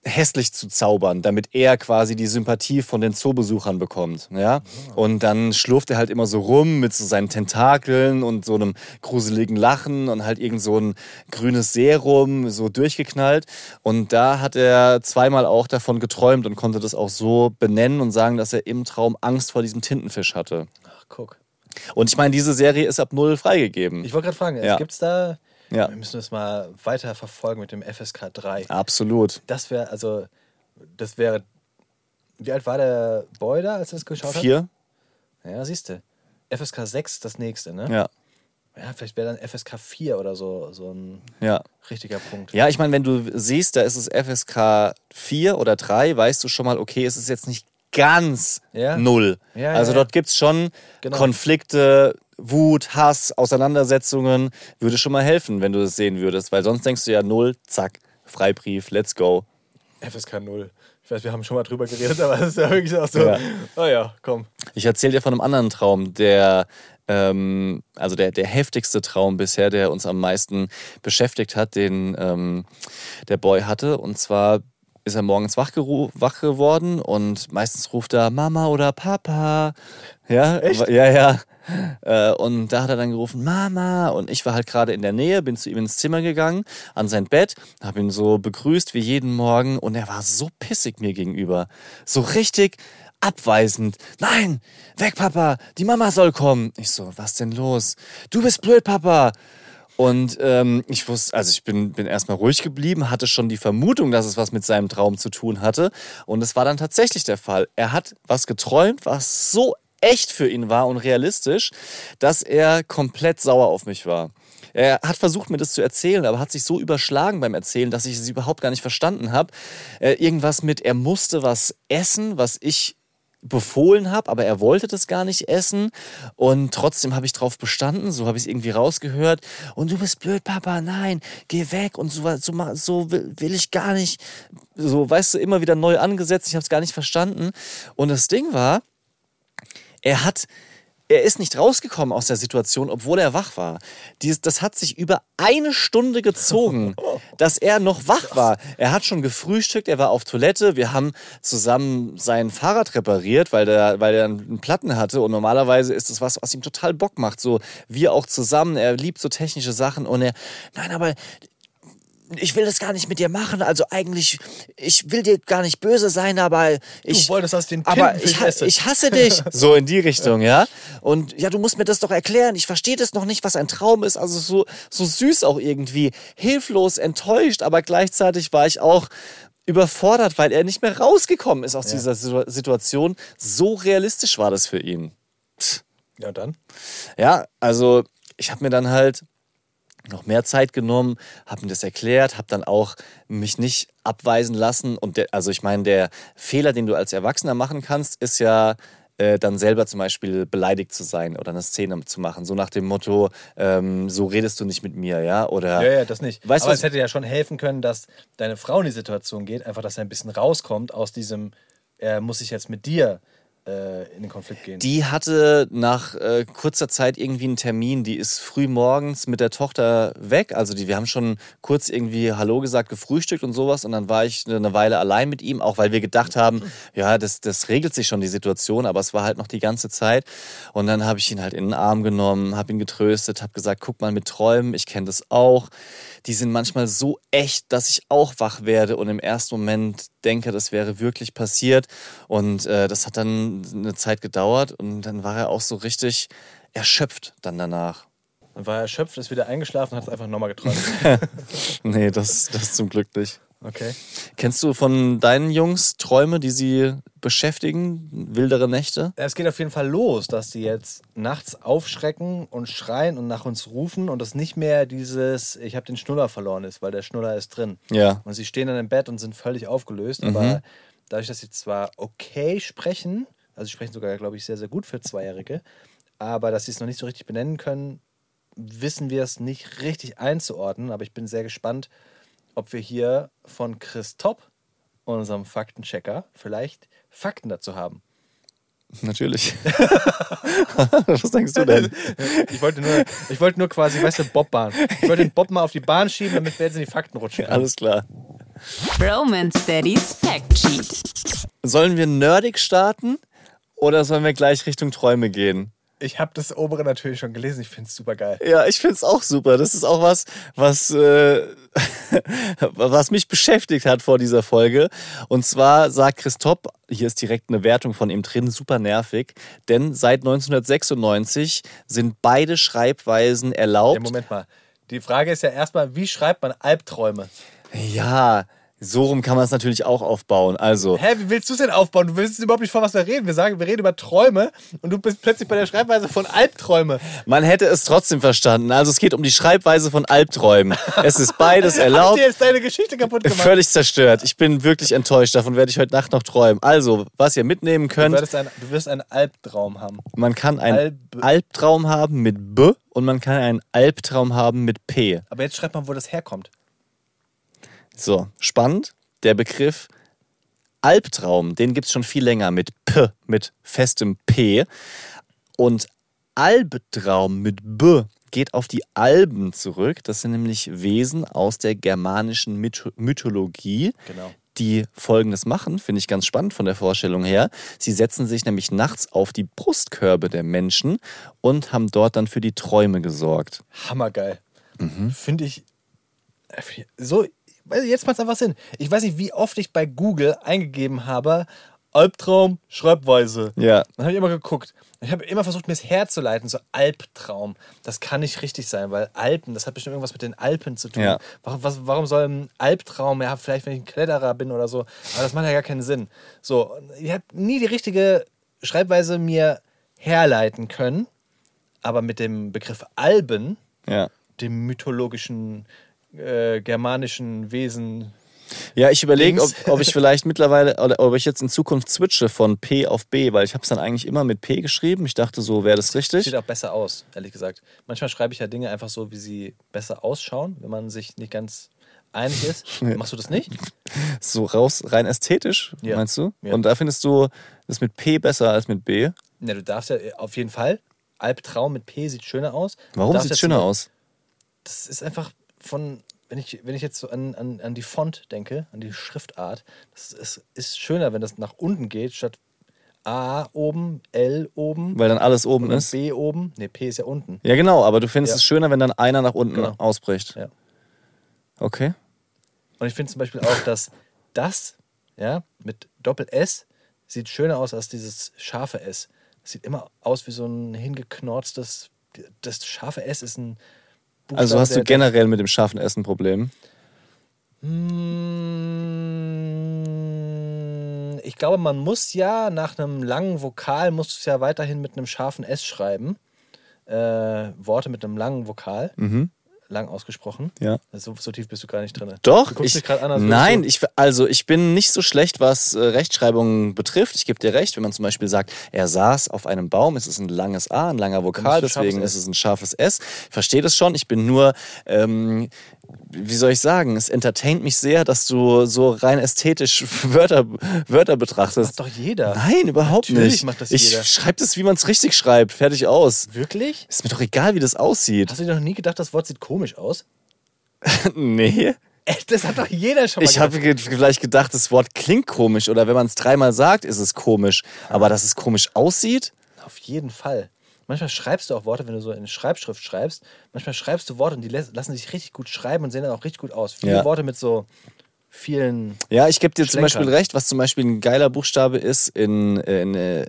hässlich zu zaubern, damit er quasi die Sympathie von den Zoobesuchern bekommt. Ja? Und dann schlurft er halt immer so rum mit so seinen Tentakeln und so einem gruseligen Lachen und halt irgend so ein grünes Serum, so durchgeknallt. Und da hat er zweimal auch davon geträumt und konnte das auch so benennen und sagen, dass er im Traum Angst vor diesem Tintenfisch hatte. Ach, guck. Und ich meine, diese Serie ist ab null freigegeben. Ich wollte gerade fragen, Ja. gibt es da. Ja. Wir müssen das mal weiter verfolgen mit dem FSK 3. Absolut. Das wäre, also, das wäre. Wie alt war der Boy da, als er es geschaut Vier? hat? Ja, siehst du. FSK 6 das nächste, ne? Ja. Ja, vielleicht wäre dann FSK 4 oder so, so ein Ja. richtiger Punkt. Ja, ich meine, wenn du siehst, da ist es FSK 4 oder 3, weißt du schon mal, okay, es ist jetzt nicht ganz Ja. null. Ja, also dort gibt es schon Genau. Konflikte, Wut, Hass, Auseinandersetzungen. Würde schon mal helfen, wenn du das sehen würdest, weil sonst denkst du ja null, zack, Freibrief, let's go. FSK 0. Ich weiß, wir haben schon mal drüber geredet, <laughs> aber es ist ja wirklich auch so. Ja. Oh ja, komm. Ich erzähle dir von einem anderen Traum, der, ähm, also der, der heftigste Traum bisher, der uns am meisten beschäftigt hat, den ähm, der Boy hatte. Und zwar ist er morgens wach, wach geworden und meistens ruft er Mama oder Papa. Ja, Echt? ja, ja. Äh, Und da hat er dann gerufen, Mama. Und ich war halt gerade in der Nähe, bin zu ihm ins Zimmer gegangen, an sein Bett, habe ihn so begrüßt wie jeden Morgen und er war so pissig mir gegenüber. So richtig abweisend. Nein, weg, Papa, die Mama soll kommen. Ich so, was denn los? Du bist blöd, Papa. Und ähm, ich wusste, also ich bin, bin erstmal ruhig geblieben, hatte schon die Vermutung, dass es was mit seinem Traum zu tun hatte. Und es war dann tatsächlich der Fall. Er hat was geträumt, was so echt für ihn war und realistisch, dass er komplett sauer auf mich war. Er hat versucht, mir das zu erzählen, aber hat sich so überschlagen beim Erzählen, dass ich es überhaupt gar nicht verstanden habe. Äh, irgendwas mit, er musste was essen, was ich befohlen habe, aber er wollte das gar nicht essen und trotzdem habe ich drauf bestanden, so habe ich es irgendwie rausgehört und du bist blöd, Papa, nein, geh weg und so, so, so will, will ich gar nicht, so weißt du, immer wieder neu angesetzt, ich habe es gar nicht verstanden und das Ding war, er hat, er ist nicht rausgekommen aus der Situation, obwohl er wach war. Dies, das hat sich über eine Stunde gezogen, <laughs> dass er noch wach war. Er hat schon gefrühstückt, er war auf Toilette. Wir haben zusammen sein Fahrrad repariert, weil der, weil er einen Platten hatte. Und normalerweise ist das was, was ihm total Bock macht. So wir auch zusammen. Er liebt so technische Sachen und er, nein, aber ich will das gar nicht mit dir machen. Also eigentlich, ich will dir gar nicht böse sein, aber ich. du wolltest, dass ich den aber ich, ich hasse dich. <laughs> So in die Richtung, ja. Und ja, du musst mir das doch erklären. Ich verstehe das noch nicht, was ein Traum ist. Also so, so süß auch irgendwie. Hilflos, enttäuscht, aber gleichzeitig war ich auch überfordert, weil er nicht mehr rausgekommen ist aus dieser Situ- Situation. So realistisch war das für ihn. ja, dann. Ja, also ich habe mir dann halt noch mehr Zeit genommen, habe ihm das erklärt, habe dann auch mich nicht abweisen lassen. Und der, also ich meine, der Fehler, den du als Erwachsener machen kannst, ist ja äh, dann selber zum Beispiel beleidigt zu sein oder eine Szene zu machen. So nach dem Motto, ähm, so redest du nicht mit mir, ja? Oder Ja, ja, das nicht. Weißt du, Aber was- es hätte ja schon helfen können, dass deine Frau in die Situation geht, einfach, dass er ein bisschen rauskommt aus diesem, er muss sich jetzt mit dir in den Konflikt gehen. Die hatte nach äh, kurzer Zeit irgendwie einen Termin. Die ist früh morgens mit der Tochter weg. Also die, wir haben schon kurz irgendwie Hallo gesagt, gefrühstückt und sowas. Und dann war ich eine Weile allein mit ihm, auch weil wir gedacht haben, ja, das, das regelt sich schon die Situation. Aber es war halt noch die ganze Zeit. Und dann habe ich ihn halt in den Arm genommen, habe ihn getröstet, habe gesagt, guck mal mit Träumen, ich kenne das auch. Die sind manchmal so echt, dass ich auch wach werde und im ersten Moment denke, das wäre wirklich passiert. Und äh, das hat dann eine Zeit gedauert und dann war er auch so richtig erschöpft dann danach. Dann war er erschöpft, ist wieder eingeschlafen und hat es einfach nochmal geträumt. <laughs> Nee, das, das zum Glück nicht. Okay. Kennst du von deinen Jungs Träume, die sie beschäftigen? Wildere Nächte? Es geht auf jeden Fall los, dass die jetzt nachts aufschrecken und schreien und nach uns rufen und das nicht mehr dieses, ich habe den Schnuller verloren ist, weil der Schnuller ist drin. Ja. Und sie stehen dann im Bett und sind völlig aufgelöst, aber dadurch, dass sie zwar okay sprechen, also sie sprechen sogar, glaube ich, sehr, sehr gut für Zweijährige, aber dass sie es noch nicht so richtig benennen können, wissen wir es nicht richtig einzuordnen. Aber ich bin sehr gespannt, ob wir hier von Chris Topp, unserem Faktenchecker, vielleicht Fakten dazu haben. Natürlich. <laughs> Was denkst du denn? Ich wollte nur, ich wollte nur quasi, weißt du, Bobbahn. Ich wollte den Bob mal auf die Bahn schieben, damit wir jetzt in die Fakten rutschen. können. Alles klar. Romance Daddy's Fact Sheet. Sollen wir nerdig starten oder sollen wir gleich Richtung Träume gehen? Ich habe das obere natürlich schon gelesen. Ich finde es super geil. Ja, ich finde es auch super. Das ist auch was, was, äh, <laughs> was mich beschäftigt hat vor dieser Folge. Und zwar sagt Christoph, hier ist direkt eine Wertung von ihm drin, super nervig, denn seit 1996 sind beide Schreibweisen erlaubt. Ja, Moment mal. Die Frage ist ja erstmal, wie schreibt man Albträume? Ja, so rum kann man es natürlich auch aufbauen. Also, Hä, wie willst du es denn aufbauen? Du willst überhaupt nicht von was wir reden. Wir sagen, wir reden über Träume und du bist plötzlich bei der Schreibweise von Albträume. man hätte es trotzdem verstanden. Also, es geht um die Schreibweise von Albträumen. Es ist beides <laughs> Hast erlaubt. dir jetzt deine Geschichte kaputt gemacht? Völlig zerstört. Ich bin wirklich enttäuscht. Davon werde ich heute Nacht noch träumen. Also, was ihr mitnehmen Du, könnt, wirst ein, du wirst einen Albtraum haben. man kann einen Alb- Albtraum haben mit B und man kann einen Albtraum haben mit P. Aber jetzt schreibt mal, wo das herkommt. So, spannend. Der Begriff Albtraum, den gibt es schon viel länger mit P, mit festem P. Und Albtraum mit B geht auf die Alben zurück. Das sind nämlich Wesen aus der germanischen Mytho Mythologie. Genau. Die folgendes machen, finde ich ganz spannend von der Vorstellung her. Sie setzen sich nämlich nachts auf die Brustkörbe der Menschen und haben dort dann für die Träume gesorgt. Hammergeil. Finde ich. So, weil jetzt macht es einfach Sinn. Ich weiß nicht, wie oft ich bei Google eingegeben habe, Albtraum, Schreibweise. Ja. Dann habe ich immer geguckt. Ich habe immer versucht, mir es herzuleiten, so Albtraum. Das kann nicht richtig sein, weil Alpen, das hat bestimmt irgendwas mit den Alpen zu tun. Ja. Warum, was, warum soll ein Albtraum, ja, vielleicht wenn ich ein Kletterer bin oder so, aber das macht ja gar keinen Sinn. So, ich habe nie die richtige Schreibweise mir herleiten können, aber mit dem Begriff Alben, Ja. dem mythologischen äh, germanischen Wesen, Ja, ich überlege, ob, ob ich vielleicht mittlerweile oder ob ich jetzt in Zukunft switche von P auf B, weil ich habe es dann eigentlich immer mit P geschrieben. Ich dachte, so wäre das richtig. sieht auch besser aus, ehrlich gesagt. Manchmal schreibe ich ja Dinge einfach so, wie sie besser ausschauen, wenn man sich nicht ganz einig ist. <laughs> Machst du das nicht? So raus, rein ästhetisch, Ja. meinst du? Ja. Und da findest du das mit P besser als mit B? Ne, du darfst ja auf jeden Fall. Albtraum mit P sieht schöner aus. Warum sieht es schöner aus? Das ist einfach von, wenn ich, wenn ich jetzt so an, an, an die Font denke, an die Schriftart, das ist, ist schöner, wenn das nach unten geht, statt A oben, L oben Weil dann alles oben ist. B oben. Ne, P ist ja unten. Ja, genau, aber du findest Ja. es schöner, wenn dann einer nach unten Genau. ausbricht. Ja. Okay. Und ich finde zum Beispiel auch, dass das, ja, mit Doppel-S sieht schöner aus als dieses scharfe S. Das sieht immer aus wie so ein hingeknorztes. Das scharfe S ist ein Buchstabe, Also hast du generell mit dem scharfen Essen ein Problem? Mm, Ich glaube, man muss ja nach einem langen Vokal, musst du es ja weiterhin mit einem scharfen S schreiben. Äh, Worte mit einem langen Vokal. Lang ausgesprochen. Ja. So, so tief bist du gar nicht drin. Doch, Du guckst ich, mich gerade an, als nein, ich, also ich bin nicht so schlecht, was äh, Rechtschreibung betrifft. Ich gebe dir recht, wenn man zum Beispiel sagt, er saß auf einem Baum, es ist ein langes A, ein langer Vokal, deswegen ist es ein scharfes S. Ich verstehe das schon, ich bin nur, ähm, wie soll ich sagen, es entertaint mich sehr, dass du so rein ästhetisch <laughs> Wörter, Wörter betrachtest. Macht doch jeder. Nein, überhaupt Natürlich nicht. macht das ich jeder. schreibe das, wie man es richtig schreibt, fertig aus. Wirklich? Ist mir doch egal, wie das aussieht. Hast du dir noch nie gedacht, das Wort sieht komisch aus? <laughs> nee. Das hat doch jeder schon mal Ich habe ge vielleicht gedacht, das Wort klingt komisch oder wenn man es dreimal sagt, ist es komisch. Aber dass es komisch aussieht? Auf jeden Fall. Manchmal schreibst du auch Worte, wenn du so in Schreibschrift schreibst. Manchmal schreibst du Worte und die lassen sich richtig gut schreiben und sehen dann auch richtig gut aus. Viele Ja. Worte mit so vielen. Ja, ich gebe dir zum Schlenkern. Beispiel recht, was zum Beispiel ein geiler Buchstabe ist in. in äh,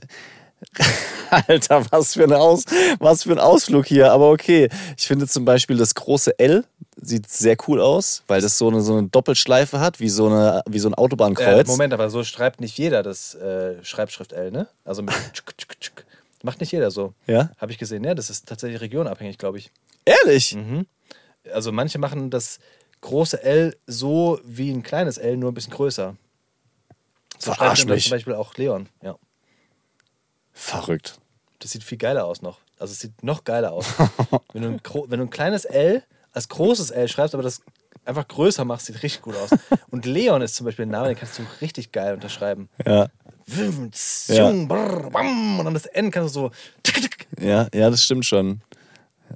<laughs> Alter, was für, eine Aus, was für ein Ausflug hier. Aber okay. Ich finde zum Beispiel das große L sieht sehr cool aus, weil das so eine, so eine Doppelschleife hat, wie so, eine, wie so ein Äh, Autobahnkreuz. Moment, aber so schreibt nicht jeder das äh, Schreibschrift L, ne? Also mit. tschuk, tschuk, tschuk. Macht nicht jeder so. Ja? Habe ich gesehen. Ja, das ist tatsächlich regionabhängig, glaube ich. Ehrlich? Mhm. Also manche machen das große L so wie ein kleines L, nur ein bisschen größer. So Verarsch mich. zum Beispiel auch Leon. Ja. Verrückt. Das sieht viel geiler aus noch. Also es sieht noch geiler aus. <laughs> wenn, du ein, wenn du ein kleines L als großes L schreibst, aber das einfach größer machst, sieht richtig gut aus. Und Leon ist zum Beispiel ein Name, den kannst du richtig geil unterschreiben. Ja. Ja. und dann das N kannst du so. Ja, ja, das stimmt schon.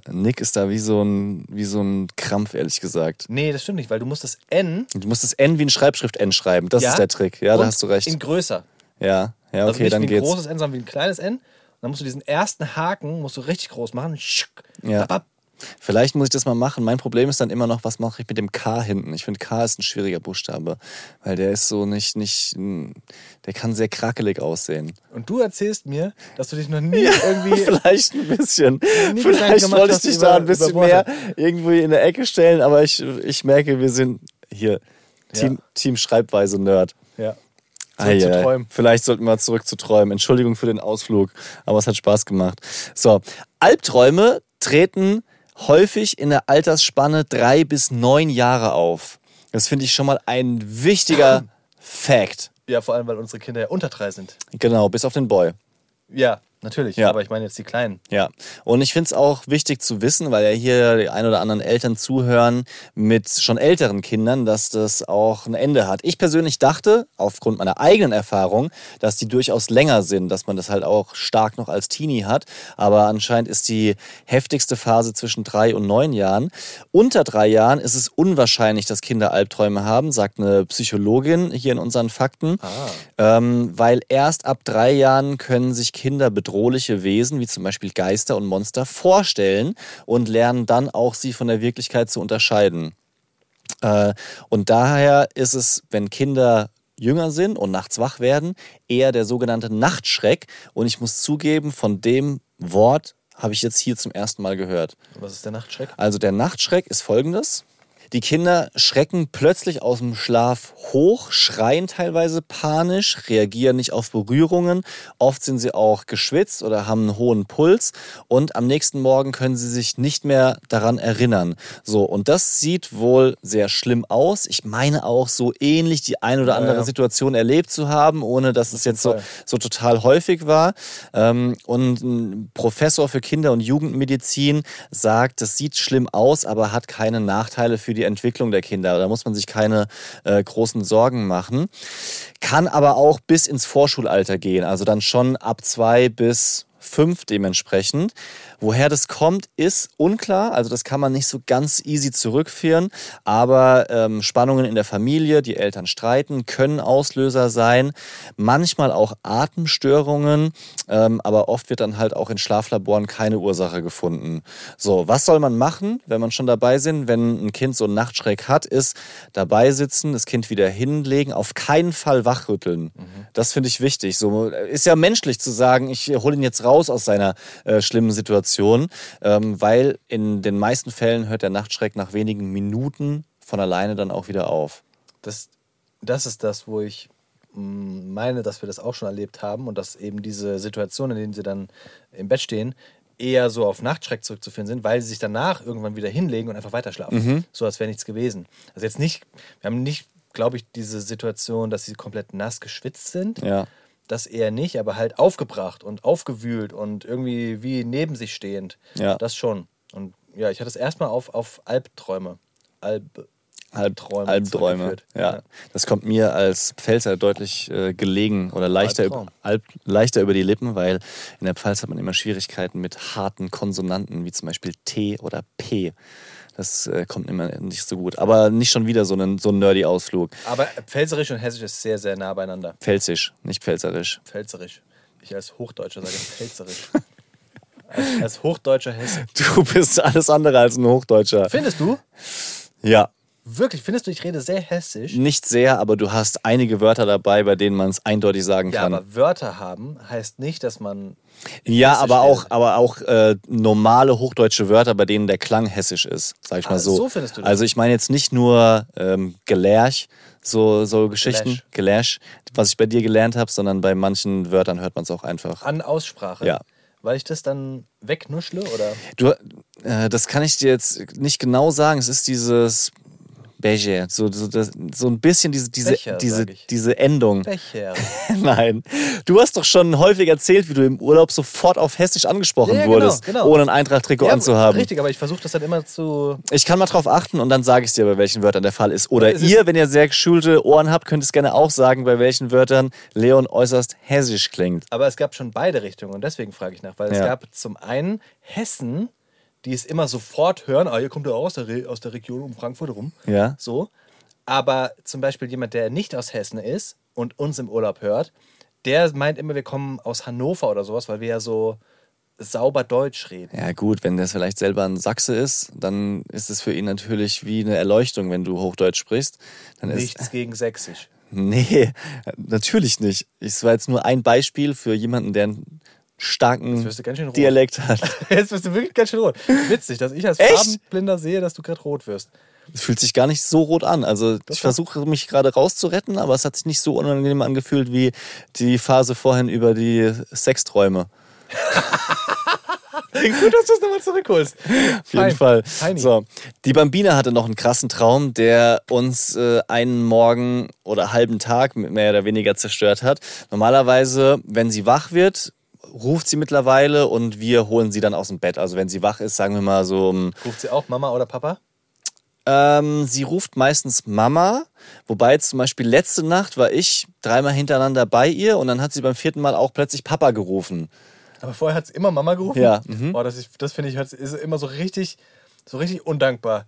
Nick ist da wie so ein, wie so ein Krampf, ehrlich gesagt. Nee, das stimmt nicht, weil du musst das N. Du musst das N wie ein Schreibschrift-N schreiben. Das ja, ist der Trick. Ja, da und hast du recht. In größer. Ja, ja, Also okay, nicht dann wie ein geht's. großes N, sondern wie ein kleines N. Und dann musst du diesen ersten Haken musst du richtig groß machen. Schuck, Ja. bap. Vielleicht muss ich das mal machen. Mein Problem ist dann immer noch, was mache ich mit dem K hinten? Ich finde, K ist ein schwieriger Buchstabe, weil der ist so nicht, nicht, mm, der kann sehr krakelig aussehen. Und du erzählst mir, dass du dich noch nie <laughs> irgendwie. <laughs> Vielleicht ein bisschen. Vielleicht wollte ich dich über- da ein bisschen mehr irgendwie in der Ecke stellen, aber ich, ich merke, wir sind hier Team, Ja. Team Schreibweise Nerd. Ja. Ei. träumen. Vielleicht sollten wir zurück zu träumen. Entschuldigung für den Ausflug, aber es hat Spaß gemacht. So, Albträume treten häufig in der Altersspanne drei bis neun Jahre auf. Das finde ich schon mal ein wichtiger <clears throat> Fact. Ja, vor allem, weil unsere Kinder ja unter drei sind. Genau, bis auf den Boy. Ja, natürlich. Ja. Aber ich meine jetzt die Kleinen. Ja, und ich finde es auch wichtig zu wissen, weil ja hier die ein oder anderen Eltern zuhören mit schon älteren Kindern, dass das auch ein Ende hat. Ich persönlich dachte, aufgrund meiner eigenen Erfahrung, dass die durchaus länger sind, dass man das halt auch stark noch als Teenie hat. Aber anscheinend ist die heftigste Phase zwischen drei und neun Jahren. Unter drei Jahren ist es unwahrscheinlich, dass Kinder Albträume haben, sagt eine Psychologin hier in unseren Fakten. Ähm, weil erst ab drei Jahren können sich Kinder bedrohliche Wesen, wie zum Beispiel Geister und Monster, vorstellen und lernen dann auch, sie von der Wirklichkeit zu unterscheiden. Äh, und daher ist es, wenn Kinder jünger sind und nachts wach werden, eher der sogenannte Nachtschreck. Und ich muss zugeben, von dem Wort habe ich jetzt hier zum ersten Mal gehört. Was ist der Nachtschreck? Also der Nachtschreck ist folgendes. Die Kinder schrecken plötzlich aus dem Schlaf hoch, schreien teilweise panisch, reagieren nicht auf Berührungen. Oft sind sie auch geschwitzt oder haben einen hohen Puls und am nächsten Morgen können sie sich nicht mehr daran erinnern. So, und das sieht wohl sehr schlimm aus. Ich meine auch so ähnlich die ein oder andere ja. Situation erlebt zu haben, ohne dass es jetzt so, so total häufig war. Ähm, und ein Professor für Kinder- und Jugendmedizin sagt, das sieht schlimm aus, aber hat keine Nachteile für die Entwicklung der Kinder. Da muss man sich keine äh, großen Sorgen machen. Kann aber auch bis ins Vorschulalter gehen, also dann schon ab zwei bis fünf dementsprechend. Woher das kommt, ist unklar. Also das kann man nicht so ganz easy zurückführen. Aber ähm, Spannungen in der Familie, die Eltern streiten, können Auslöser sein. Manchmal auch Atemstörungen. Ähm, aber oft wird dann halt auch in Schlaflaboren keine Ursache gefunden. So, was soll man machen, wenn man schon dabei sind? Wenn ein Kind so einen Nachtschreck hat, ist dabei sitzen, das Kind wieder hinlegen, auf keinen Fall wachrütteln. Das finde ich wichtig. So äh, ist ja menschlich zu sagen, ich hole ihn jetzt raus aus seiner äh, schlimmen Situation, ähm, weil in den meisten Fällen hört der Nachtschreck nach wenigen Minuten von alleine dann auch wieder auf. Das, das ist das, wo ich mm, meine, dass wir das auch schon erlebt haben und dass eben diese Situationen, in denen sie dann im Bett stehen, eher so auf Nachtschreck zurückzuführen sind, weil sie sich danach irgendwann wieder hinlegen und einfach weiterschlafen. Mhm. So als wäre nichts gewesen. Also jetzt nicht, wir haben nicht, glaube ich, diese Situation, dass sie komplett nass geschwitzt sind. Ja. Das eher nicht, aber halt aufgebracht und aufgewühlt und irgendwie wie neben sich stehend. Ja. Das schon. Und ja, ich hatte es erstmal auf, auf Albträume. Alb, Albträume. Albträume. zurückgeführt. Ja. Das kommt mir als Pfälzer deutlich äh, gelegen oder leichter, Albtraum. Alb, leichter über die Lippen, weil in der Pfalz hat man immer Schwierigkeiten mit harten Konsonanten, wie zum Beispiel T oder P. Das äh, kommt immer nicht so gut. Aber nicht schon wieder so ein, so nerdy Ausflug. Aber Pfälzerisch und Hessisch ist sehr, sehr nah beieinander. Pfälzisch, nicht pfälzerisch. Pfälzerisch. Ich als Hochdeutscher sage Pfälzerisch. <laughs> als, als Hochdeutscher Hesse. Du bist alles andere als ein Hochdeutscher. Findest du? Ja, Wirklich? Findest du, ich rede sehr hessisch? nicht sehr, aber du hast einige Wörter dabei, bei denen man es eindeutig sagen Ja, kann. aber Wörter haben heißt nicht, dass man. Ja, Hessisch aber auch, redet. aber auch äh, normale hochdeutsche Wörter, bei denen der Klang hessisch ist, sag ich Ah, mal so. so findest du das? Also ich meine jetzt nicht nur ähm, Gelerch, so, so Geschichten, Gelerch, was ich bei dir gelernt habe, sondern bei manchen Wörtern hört man es auch einfach. An Aussprache. Ja. Weil ich das dann wegnuschle oder. Du, äh, das kann ich dir jetzt nicht genau sagen. Es ist dieses Becher. So, so, das, so ein bisschen diese, diese, Becher, diese, diese Endung. Becher. <laughs> Nein. Du hast doch schon häufig erzählt, wie du im Urlaub sofort auf Hessisch angesprochen Ja, ja, genau, wurdest, genau. ohne ein Eintracht-Trikot Ja, anzuhaben. Richtig, aber ich versuche das dann immer zu. Ich kann mal drauf achten und dann sage ich dir, bei welchen Wörtern der Fall ist. Oder Es ist- ihr, wenn ihr sehr geschulte Ohren habt, könnt es gerne auch sagen, bei welchen Wörtern Leon äußerst hessisch klingt. Aber es gab schon beide Richtungen und deswegen frage ich nach, weil es gab zum einen Hessen, die es immer sofort hören, ah, hier kommt er aus der, Re aus der Region um Frankfurt rum. Ja. So. Aber zum Beispiel jemand, der nicht aus Hessen ist und uns im Urlaub hört, der meint immer, wir kommen aus Hannover oder sowas, weil wir ja so sauber Deutsch reden. Ja gut, wenn das vielleicht selber ein Sachse ist, dann ist es für ihn natürlich wie eine Erleuchtung, wenn du Hochdeutsch sprichst. Dann ist, Nichts gegen Sächsisch. <laughs> Nee, natürlich nicht. Es war jetzt nur ein Beispiel für jemanden, der starken wirst. Dialekt hat. <laughs> Jetzt bist du wirklich ganz schön rot. Witzig, dass ich als? Farbenblinder sehe, dass du gerade rot wirst. Es fühlt sich gar nicht so rot an. Also ich doch. versuche mich gerade rauszuretten, aber es hat sich nicht so unangenehm angefühlt wie die Phase vorhin über die Sexträume. <laughs> Gut, dass du es nochmal zurückholst. Auf jeden Fall. Feini. So, die Bambina hatte noch einen krassen Traum, der uns äh, einen Morgen oder halben Tag mehr oder weniger zerstört hat. Normalerweise, wenn sie wach wird, ruft sie mittlerweile und wir holen sie dann aus dem Bett. Also wenn sie wach ist, sagen wir mal so Ruft sie auch Mama oder Papa? Ähm, sie ruft meistens Mama, wobei zum Beispiel letzte Nacht war ich dreimal hintereinander bei ihr und dann hat sie beim vierten Mal auch plötzlich Papa gerufen. Aber vorher hat sie immer Mama gerufen? Ja, mhm. Oh, das, ist- das finde ich ist immer so richtig, so richtig undankbar.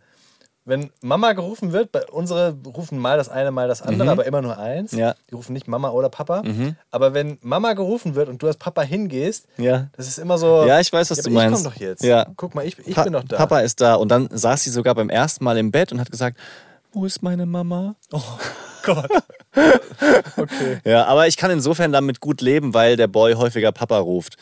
Wenn Mama gerufen wird, bei unsere rufen mal das eine, mal das andere, aber immer nur eins. Mhm. Ja. Mhm. Die rufen nicht Mama oder Papa. Aber wenn Mama gerufen wird und du als Papa hingehst, Ja. das ist immer so. Ja, ich weiß, was ja, du meinst. Ich komm doch jetzt. Ja. Guck mal, ich, ich Pa- bin doch da. Papa ist da und dann saß sie sogar beim ersten Mal im Bett und hat gesagt, wo ist meine Mama? Oh <laughs> Gott. okay. Ja, aber ich kann insofern damit gut leben, weil der Boy häufiger Papa ruft.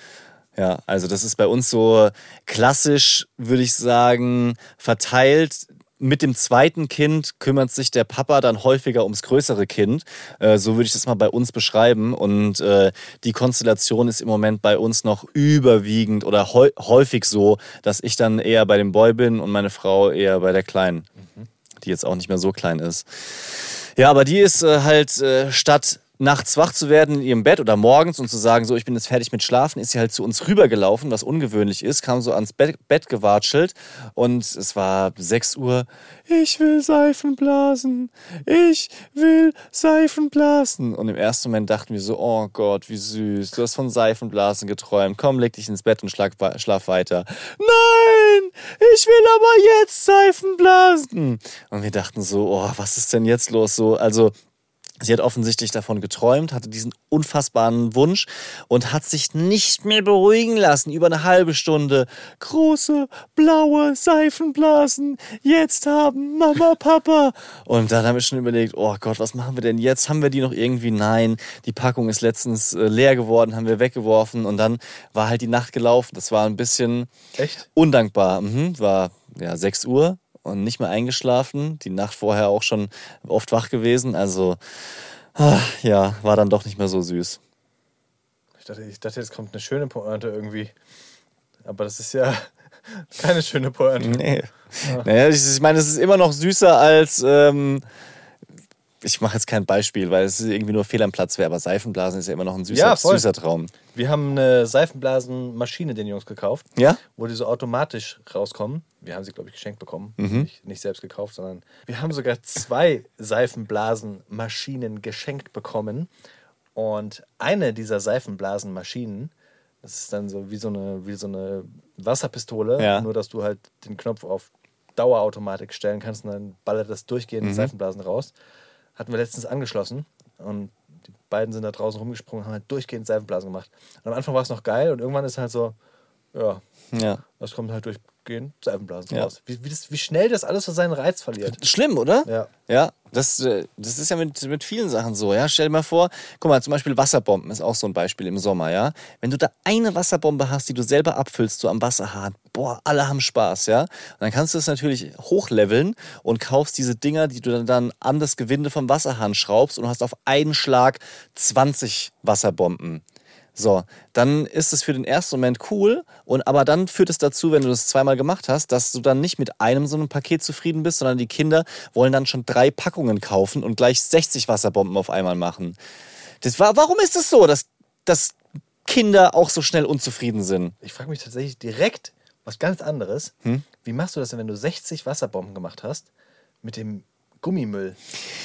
Ja, also das ist bei uns so klassisch, würde ich sagen, verteilt. Mit dem zweiten Kind kümmert sich der Papa dann häufiger ums größere Kind. Äh, so würde ich das mal bei uns beschreiben. Und äh, die Konstellation ist im Moment bei uns noch überwiegend oder häu häufig so, dass ich dann eher bei dem Boy bin und meine Frau eher bei der Kleinen, die jetzt auch nicht mehr so klein ist. Ja, aber die ist äh, halt äh, statt nachts wach zu werden in ihrem Bett oder morgens und zu sagen, so, ich bin jetzt fertig mit Schlafen, ist sie halt zu uns rübergelaufen, was ungewöhnlich ist, kam so ans Bett, Bett gewatschelt und es war 6 Uhr. Ich will Seifen blasen, ich will Seifen blasen. Und im ersten Moment dachten wir so, oh Gott, wie süß, du hast von Seifenblasen geträumt, komm, leg dich ins Bett und schlag, schlaf weiter. Nein, ich will aber jetzt Seifen blasen. Und wir dachten so, oh, was ist denn jetzt los? So, also Sie hat offensichtlich davon geträumt, hatte diesen unfassbaren Wunsch und hat sich nicht mehr beruhigen lassen. Über eine halbe Stunde. Große, blaue Seifenblasen. Jetzt haben Mama, Papa. Und dann haben wir schon überlegt, oh Gott, was machen wir denn jetzt? Haben wir die noch irgendwie? Nein. Die Packung ist letztens äh, leer geworden, haben wir weggeworfen. Und dann war halt die Nacht gelaufen. Das war ein bisschen Echt? undankbar. Mhm. War ja 6 Uhr und nicht mehr eingeschlafen. Die Nacht vorher auch schon oft wach gewesen. Also ah, ja, war dann doch nicht mehr so süß. Ich dachte, ich dachte, jetzt kommt eine schöne Pointe irgendwie. Aber das ist ja <laughs> keine schöne Pointe. Nee. Naja, ich, ich meine, es ist immer noch süßer als. Ähm, ich mache jetzt kein Beispiel, weil es irgendwie nur fehl am Platz wäre, aber Seifenblasen ist ja immer noch ein süßer, Ja, süßer Traum. Wir haben eine Seifenblasenmaschine den Jungs gekauft, Ja? wo die so automatisch rauskommen. Wir haben sie, glaube ich, geschenkt bekommen. Mhm. Nicht, nicht selbst gekauft, sondern wir haben sogar zwei Seifenblasenmaschinen geschenkt bekommen. Und eine dieser Seifenblasenmaschinen, das ist dann so wie so eine, wie so eine Wasserpistole, Ja. nur dass du halt den Knopf auf Dauerautomatik stellen kannst und dann ballert das durchgehend Mhm. Seifenblasen raus. Hatten wir letztens angeschlossen und die beiden sind da draußen rumgesprungen, haben halt durchgehend Seifenblasen gemacht. Und am Anfang war es noch geil und irgendwann ist halt so, ja, Ja. das kommt halt durchgehend Seifenblasen Ja. raus. Wie, wie, das, wie schnell das alles so seinen Reiz verliert. Schlimm, oder? Ja. Ja, das, äh, das ist ja mit, mit vielen Sachen so, ja. Stell dir mal vor, guck mal, zum Beispiel Wasserbomben ist auch so ein Beispiel im Sommer, ja. Wenn du da eine Wasserbombe hast, die du selber abfüllst, so am Wasserhahn, boah, alle haben Spaß, ja. Und dann kannst du es natürlich hochleveln und kaufst diese Dinger, die du dann, dann an das Gewinde vom Wasserhahn schraubst und hast auf einen Schlag 20 Wasserbomben. So, dann ist es für den ersten Moment cool, und aber dann führt es dazu, wenn du das zweimal gemacht hast, dass du dann nicht mit einem so einem Paket zufrieden bist, sondern die Kinder wollen dann schon drei Packungen kaufen und gleich 60 Wasserbomben auf einmal machen. Das war, warum ist es das so, dass, dass Kinder auch so schnell unzufrieden sind? Ich frage mich tatsächlich direkt was ganz anderes. Hm? Wie machst du das denn, wenn du 60 Wasserbomben gemacht hast mit dem Gummimüll?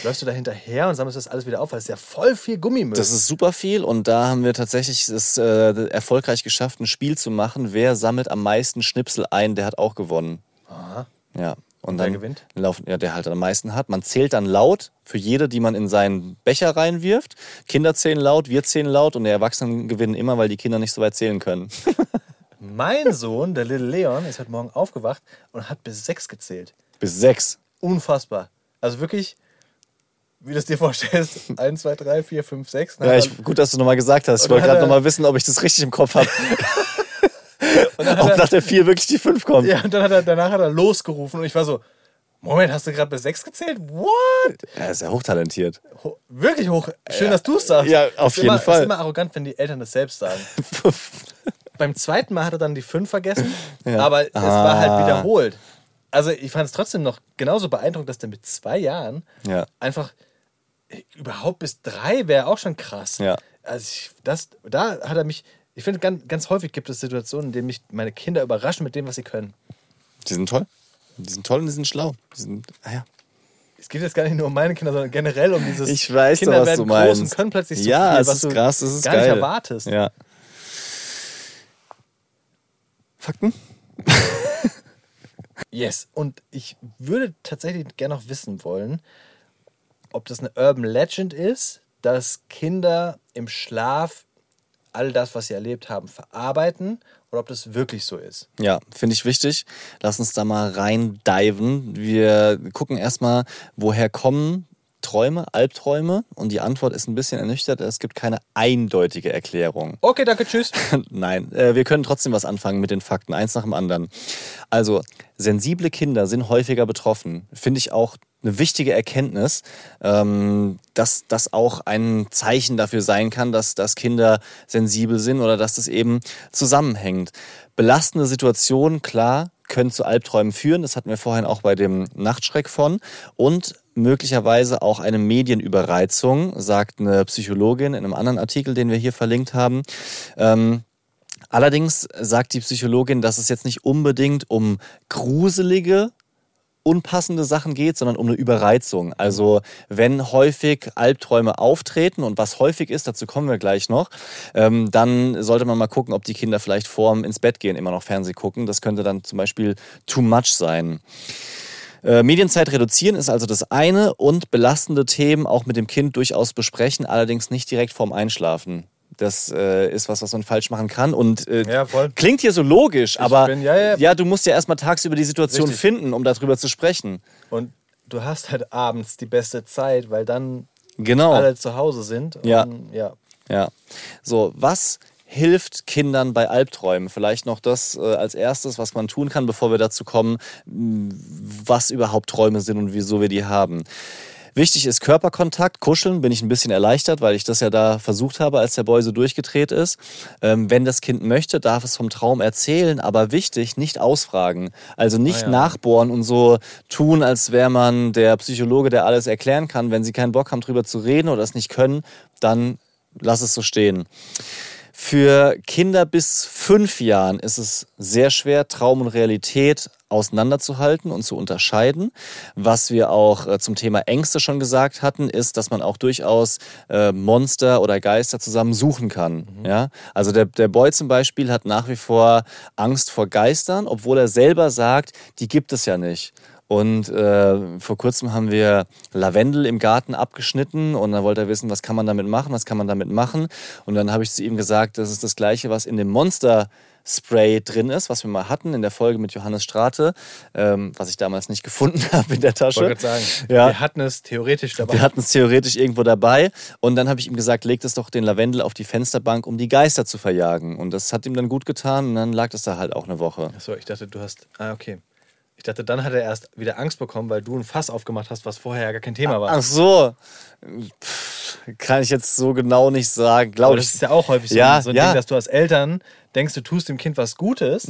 Läufst du da hinterher und sammelst das alles wieder auf? Weil es ist ja voll viel Gummimüll. Das ist super viel und da haben wir tatsächlich es äh, erfolgreich geschafft, ein Spiel zu machen. Wer sammelt am meisten Schnipsel ein, der hat auch gewonnen. Aha. Ja. Und wer dann gewinnt? Laufen, ja, der halt am meisten hat. Man zählt dann laut für jede, die man in seinen Becher reinwirft. Kinder zählen laut, wir zählen laut und die Erwachsenen gewinnen immer, weil die Kinder nicht so weit zählen können. <laughs> Mein Sohn, der Little Leon, ist heute Morgen aufgewacht und hat bis sechs gezählt. Bis sechs. Unfassbar. Also wirklich, wie du es dir vorstellst, 1, 2, 3, 4, 5, 6. Ja, ich, gut, dass du nochmal gesagt hast. Ich wollte gerade er- nochmal wissen, ob ich das richtig im Kopf habe. <laughs> ob er, nach der vier wirklich die fünf kommt. ja, und dann hat er, danach hat er losgerufen und ich war so, Moment, hast du gerade bis sechs gezählt? What? Er ist ja hochtalentiert. Ho wirklich hoch. Schön, dass du es sagst. Ja, auf ist jeden immer, Fall. ist immer arrogant, wenn die Eltern das selbst sagen. <laughs> Beim zweiten Mal hat er dann die fünf vergessen, Ja. aber es war halt Ah. wiederholt. Also ich fand es trotzdem noch genauso beeindruckend, dass der mit zwei Jahren Ja. einfach äh, überhaupt bis drei wäre auch schon krass. Ja. Also ich, das, da hat er mich, ich finde ganz, ganz häufig gibt es Situationen, in denen mich meine Kinder überraschen mit dem, was sie können. Die sind toll. Die sind toll und die sind schlau. Die sind, ah ja. Es geht jetzt gar nicht nur um meine Kinder, sondern generell um dieses Ich weiß doch, Kinder was werden du groß und meinst. können plötzlich so ja, viel, es was ist du krass, es ist gar geil. nicht erwartest. Ja. Fakten? <laughs> Yes. Und ich würde tatsächlich gerne noch wissen wollen, ob das eine Urban Legend ist, dass Kinder im Schlaf all das, was sie erlebt haben, verarbeiten oder ob das wirklich so ist. Ja, finde ich wichtig. Lass uns da mal rein diven. Wir gucken erstmal, woher kommen Träume, Albträume? Und die Antwort ist ein bisschen ernüchtert. Es gibt keine eindeutige Erklärung. <laughs> Okay, danke, tschüss. Nein, äh, wir können trotzdem was anfangen mit den Fakten, eins nach dem anderen. Also, sensible Kinder sind häufiger betroffen. Finde ich auch eine wichtige Erkenntnis, ähm, dass das auch ein Zeichen dafür sein kann, dass, dass Kinder sensibel sind oder dass das eben zusammenhängt. Belastende Situationen, klar, können zu Albträumen führen. Das hatten wir vorhin auch bei dem Nachtschreck von. Und möglicherweise auch eine Medienüberreizung, sagt eine Psychologin in einem anderen Artikel, den wir hier verlinkt haben. Ähm, allerdings sagt die Psychologin, dass es jetzt nicht unbedingt um gruselige unpassende Sachen geht, sondern um eine Überreizung. Also wenn häufig Albträume auftreten und was häufig ist, dazu kommen wir gleich noch, ähm, dann sollte man mal gucken, ob die Kinder vielleicht vorm ins Bett gehen immer noch Fernseh gucken. Das könnte dann zum Beispiel too much sein. Äh, Medienzeit reduzieren ist also das eine und belastende Themen auch mit dem Kind durchaus besprechen, allerdings nicht direkt vorm Einschlafen. Das äh, ist was, was man falsch machen kann. Und äh, Ja, klingt hier so logisch, aber bin- ja, ja. du musst ja erstmal tagsüber die Situation Richtig. finden, um darüber zu sprechen. Und du hast halt abends die beste Zeit, weil dann Genau. alle zu Hause sind. Ja. Und, ja. Ja. So, was hilft Kindern bei Albträumen? Vielleicht noch das äh, als erstes, was man tun kann, bevor wir dazu kommen, was überhaupt Träume sind und wieso wir die haben. Wichtig ist Körperkontakt, kuscheln, bin ich ein bisschen erleichtert, weil ich das ja da versucht habe, als der Boy so durchgedreht ist. Ähm, wenn das Kind möchte, darf es vom Traum erzählen, aber wichtig, nicht ausfragen. Also nicht Ah ja. nachbohren und so tun, als wäre man der Psychologe, der alles erklären kann. Wenn sie keinen Bock haben, drüber zu reden oder es nicht können, dann lass es so stehen. Für Kinder bis fünf Jahren ist es sehr schwer, Traum und Realität auseinanderzuhalten und zu unterscheiden. Was wir auch äh, zum Thema Ängste schon gesagt hatten, ist, dass man auch durchaus äh, Monster oder Geister zusammen suchen kann. Ja? Also der, der Boy zum Beispiel hat nach wie vor Angst vor Geistern, obwohl er selber sagt, die gibt es ja nicht. Und äh, vor kurzem haben wir Lavendel im Garten abgeschnitten und dann wollte er wissen, was kann man damit machen, was kann man damit machen. Und dann habe ich zu ihm gesagt, das ist das gleiche, was in dem Monster Spray drin ist, was wir mal hatten in der Folge mit Johannes Strate, ähm, was ich damals nicht gefunden <laughs> habe in der Tasche. wollte gerade sagen, Ja. wir hatten es theoretisch dabei. Wir hatten es theoretisch irgendwo dabei und dann habe ich ihm gesagt, legt es doch den Lavendel auf die Fensterbank, um die Geister zu verjagen. Und das hat ihm dann gut getan und dann lag das da halt auch eine Woche. Achso, ich dachte, du hast. Ah, okay. Ich dachte, dann hat er erst wieder Angst bekommen, weil du ein Fass aufgemacht hast, was vorher ja gar kein Thema war. Ach so. Pff, kann ich jetzt so genau nicht sagen. Aber Glaube das ich. ist ja auch häufig so, Ja, so ein ja. Ding, dass du als Eltern denkst, du tust dem Kind was Gutes,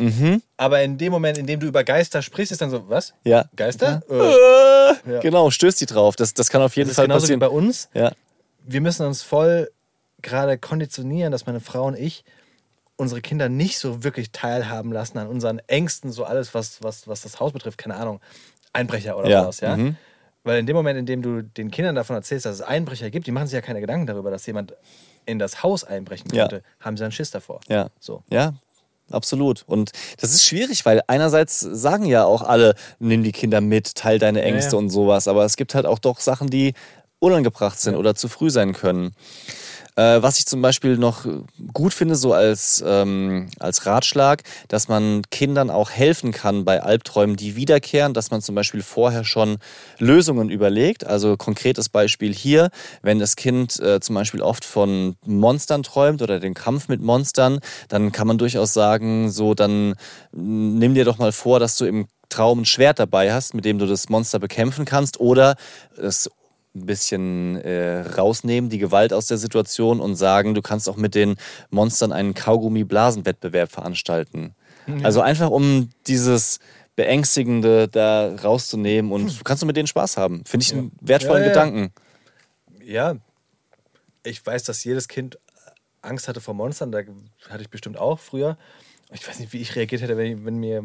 aber in dem Moment, in dem du über Geister sprichst, ist dann so, was? Ja. Geister? Äh, Äh, Ja. Genau, stößt die drauf. Das, das kann auf jeden das ist Fall genauso wie passieren. bei uns. Ja. Wir müssen uns voll gerade konditionieren, dass meine Frau und ich unsere Kinder nicht so wirklich teilhaben lassen an unseren Ängsten, so alles, was, was, was das Haus betrifft, keine Ahnung, Einbrecher oder Ja, sowas, ja. mhm. Weil in dem Moment, in dem du den Kindern davon erzählst, dass es Einbrecher gibt, die machen sich ja keine Gedanken darüber, dass jemand in das Haus einbrechen Ja. könnte, haben sie dann Schiss davor. Ja. So. Ja, absolut. Und das ist schwierig, weil einerseits sagen ja auch alle, nimm die Kinder mit, teil deine Ängste ja. und sowas. Aber es gibt halt auch doch Sachen, die unangebracht sind oder zu früh sein können. Äh, was ich zum Beispiel noch gut finde, so als, ähm, als Ratschlag, dass man Kindern auch helfen kann bei Albträumen, die wiederkehren, dass man zum Beispiel vorher schon Lösungen überlegt. Also konkretes Beispiel hier, wenn das Kind äh, zum Beispiel oft von Monstern träumt oder den Kampf mit Monstern, dann kann man durchaus sagen, so dann nimm dir doch mal vor, dass du im Traum ein Schwert dabei hast, mit dem du das Monster bekämpfen kannst oder es ein bisschen äh, rausnehmen, die Gewalt aus der Situation und sagen, du kannst auch mit den Monstern einen Kaugummi-Blasen-Wettbewerb veranstalten. Also einfach um dieses Beängstigende da rauszunehmen und du kannst du mit denen Spaß haben. Finde ich einen wertvollen Ja, ja, ja. Gedanken. Ja, ich weiß, dass jedes Kind Angst hatte vor Monstern. Da hatte ich bestimmt auch früher. Ich weiß nicht, wie ich reagiert hätte, wenn, wenn mir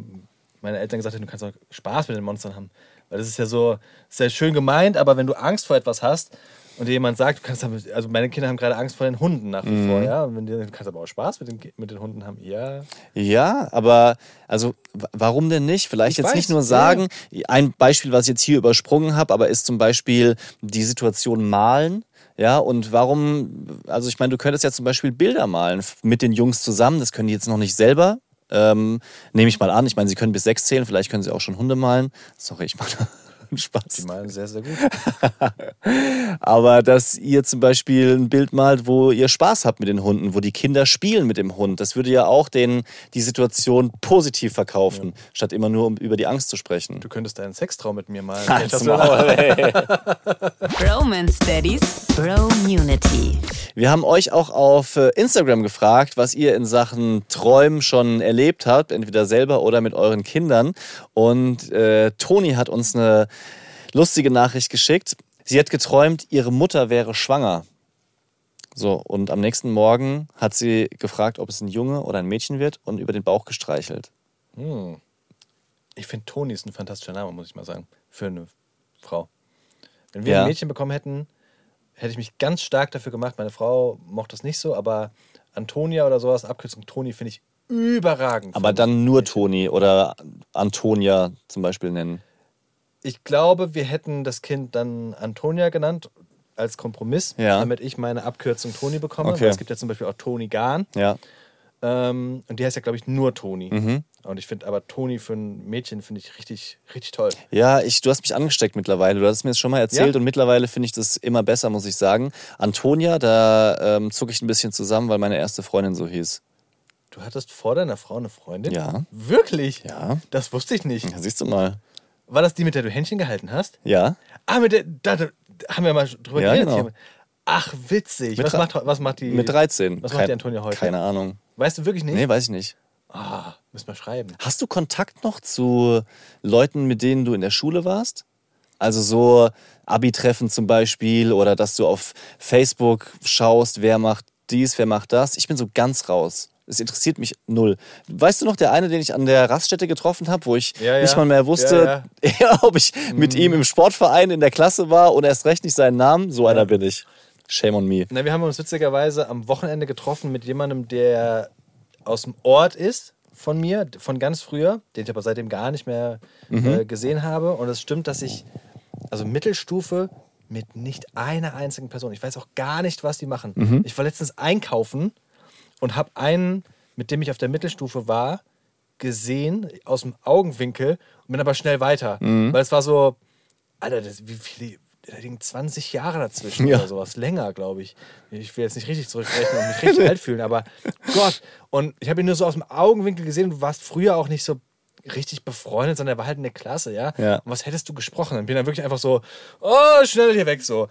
meine Eltern gesagt hätten, du kannst auch Spaß mit den Monstern haben. Weil das ist ja so, sehr schön gemeint, aber wenn du Angst vor etwas hast und dir jemand sagt, du kannst damit, also meine Kinder haben gerade Angst vor den Hunden nach wie Mhm. vor, ja. Und wenn du kannst aber auch Spaß mit den, mit den Hunden haben, ja. Ja, aber also warum denn nicht? Vielleicht Ich jetzt weiß, nicht nur ja. sagen, ein Beispiel, was ich jetzt hier übersprungen habe, aber ist zum Beispiel die Situation malen. Ja, und warum, also ich meine, du könntest ja zum Beispiel Bilder malen mit den Jungs zusammen, das können die jetzt noch nicht selber. Ähm, Nehme ich mal an. Ich meine, sie können bis sechs zählen, vielleicht können sie auch schon Hunde malen. Sorry, ich <laughs> <laughs> mache Die Spaß. malen sehr, sehr gut. <laughs> Aber dass ihr zum Beispiel ein Bild malt, wo ihr Spaß habt mit den Hunden, wo die Kinder spielen mit dem Hund, das würde ja auch den, die Situation positiv verkaufen, statt immer nur um, über die Angst zu sprechen. Du könntest deinen Sextraum mit mir malen. Halt's Vielleicht hast du Maul, <laughs> ey. Bromance Daddies, Bromunity. Wir haben euch auch auf äh, Instagram gefragt, was ihr in Sachen Träumen schon erlebt habt, entweder selber oder mit euren Kindern. Und äh, Toni hat uns eine lustige Nachricht geschickt. Sie hat geträumt, ihre Mutter wäre schwanger. So, und am nächsten Morgen hat sie gefragt, ob es ein Junge oder ein Mädchen wird und über den Bauch gestreichelt. Ich finde, Toni ist ein fantastischer Name, muss ich mal sagen, für eine Frau. Wenn wir Ja. ein Mädchen bekommen hätten, hätte ich mich ganz stark dafür gemacht. Meine Frau mochte das nicht so, aber Antonia oder sowas, Abkürzung Toni, finde ich überragend. Aber dann nur Toni oder Antonia zum Beispiel nennen. Ich glaube, wir hätten das Kind dann Antonia genannt als Kompromiss, Ja. damit ich meine Abkürzung Toni bekomme. Okay. Weil es gibt ja zum Beispiel auch Toni Gahn. Ja. Ähm, und die heißt ja, glaube ich, nur Toni. Mhm. Und ich finde aber Toni für ein Mädchen finde ich richtig, richtig toll. Ja, ich, du hast mich angesteckt mittlerweile. Du hast es mir das schon mal erzählt Ja? und mittlerweile finde ich das immer besser, muss ich sagen. Antonia, da ähm, zucke ich ein bisschen zusammen, weil meine erste Freundin so hieß. Du hattest vor deiner Frau eine Freundin? Ja. Wirklich? Ja. Das wusste ich nicht. Ja, siehst du mal. War das die, mit der du Händchen gehalten hast? Ja. Ah, mit der, da, da haben wir mal drüber Ja, geredet. genau. Ach, witzig. Mit Was macht, was macht die? Mit 13. Was macht die Antonia heute? Keine Ahnung. Weißt du wirklich nicht? Nee, weiß ich nicht. Ah, müssen wir schreiben. Hast du Kontakt noch zu Leuten, mit denen du in der Schule warst? Also so Abi-Treffen zum Beispiel oder dass du auf Facebook schaust, wer macht dies, wer macht das. Ich bin so ganz raus. Es interessiert mich null. Weißt du noch, der eine, den ich an der Raststätte getroffen habe, wo ich Ja, ja. nicht mal mehr wusste, <laughs> ob ich mit Mhm. ihm im Sportverein in der Klasse war und erst recht nicht seinen Namen? So einer bin ich. Shame on me. Na, wir haben uns witzigerweise am Wochenende getroffen mit jemandem, der aus dem Ort ist von mir, von ganz früher, den ich aber seitdem gar nicht mehr Mhm. äh, gesehen habe. Und es stimmt, dass ich, also Mittelstufe, mit nicht einer einzigen Person, ich weiß auch gar nicht, was die machen. Mhm. Ich war letztens einkaufen und habe einen, mit dem ich auf der Mittelstufe war, gesehen aus dem Augenwinkel und bin aber schnell weiter. Mhm. Weil es war so, Alter, das, wie viele, da liegen 20 Jahre dazwischen <laughs> Ja. oder sowas. Länger, glaube ich. Ich will jetzt nicht richtig zurückrechnen und mich richtig <laughs> alt fühlen, aber Gott. Und ich habe ihn nur so aus dem Augenwinkel gesehen. Du warst früher auch nicht so richtig befreundet, sondern er war halt in der Klasse, ja? Ja. Und was hättest du gesprochen? Dann bin ich dann wirklich einfach so, oh, schnell hier weg, so.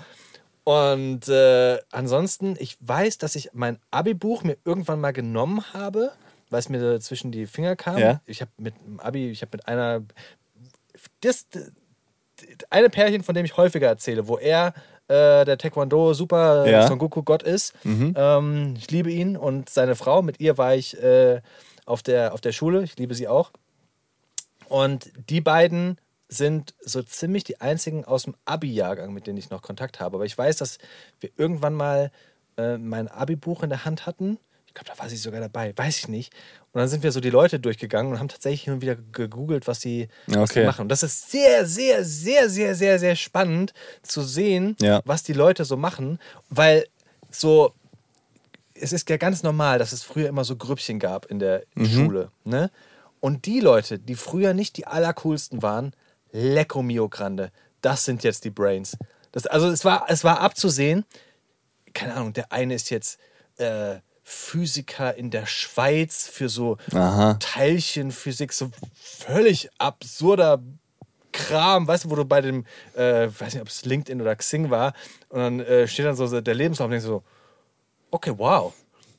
Und äh, ansonsten, ich weiß, dass ich mein Abi-Buch mir irgendwann mal genommen habe, weil es mir zwischen die Finger kam. Ja. Ich habe mit dem Abi, ich habe mit einer. Das, eine Pärchen, von dem ich häufiger erzähle, wo er äh, der Taekwondo super Ja. Son Goku Gott ist. Ähm, ich liebe ihn und seine Frau. Mit ihr war ich äh, auf, der, auf der Schule. Ich liebe sie auch. Und die beiden sind so ziemlich die einzigen aus dem Abi-Jahrgang, mit denen ich noch Kontakt habe. Aber ich weiß, dass wir irgendwann mal äh, mein Abi-Buch in der Hand hatten. Ich glaube, da war sie sogar dabei, weiß ich nicht. Und dann sind wir so die Leute durchgegangen und haben tatsächlich hin und wieder gegoogelt, was sie, was Okay. machen. Und das ist sehr, sehr, sehr, sehr, sehr, sehr spannend zu sehen, Ja. was die Leute so machen, weil so es ist ja ganz normal, dass es früher immer so Grüppchen gab in der Schule. Ne? Und die Leute, die früher nicht die allercoolsten waren, Lecco Mio Grande, das sind jetzt die Brains. Das, also es war, es war abzusehen, keine Ahnung, der eine ist jetzt äh, Physiker in der Schweiz für so Aha. Teilchenphysik, so völlig absurder Kram, weißt du, wo du bei dem, äh, weiß nicht, ob es LinkedIn oder Xing war, und dann äh, steht dann so der Lebenslauf und denkst so, okay, wow,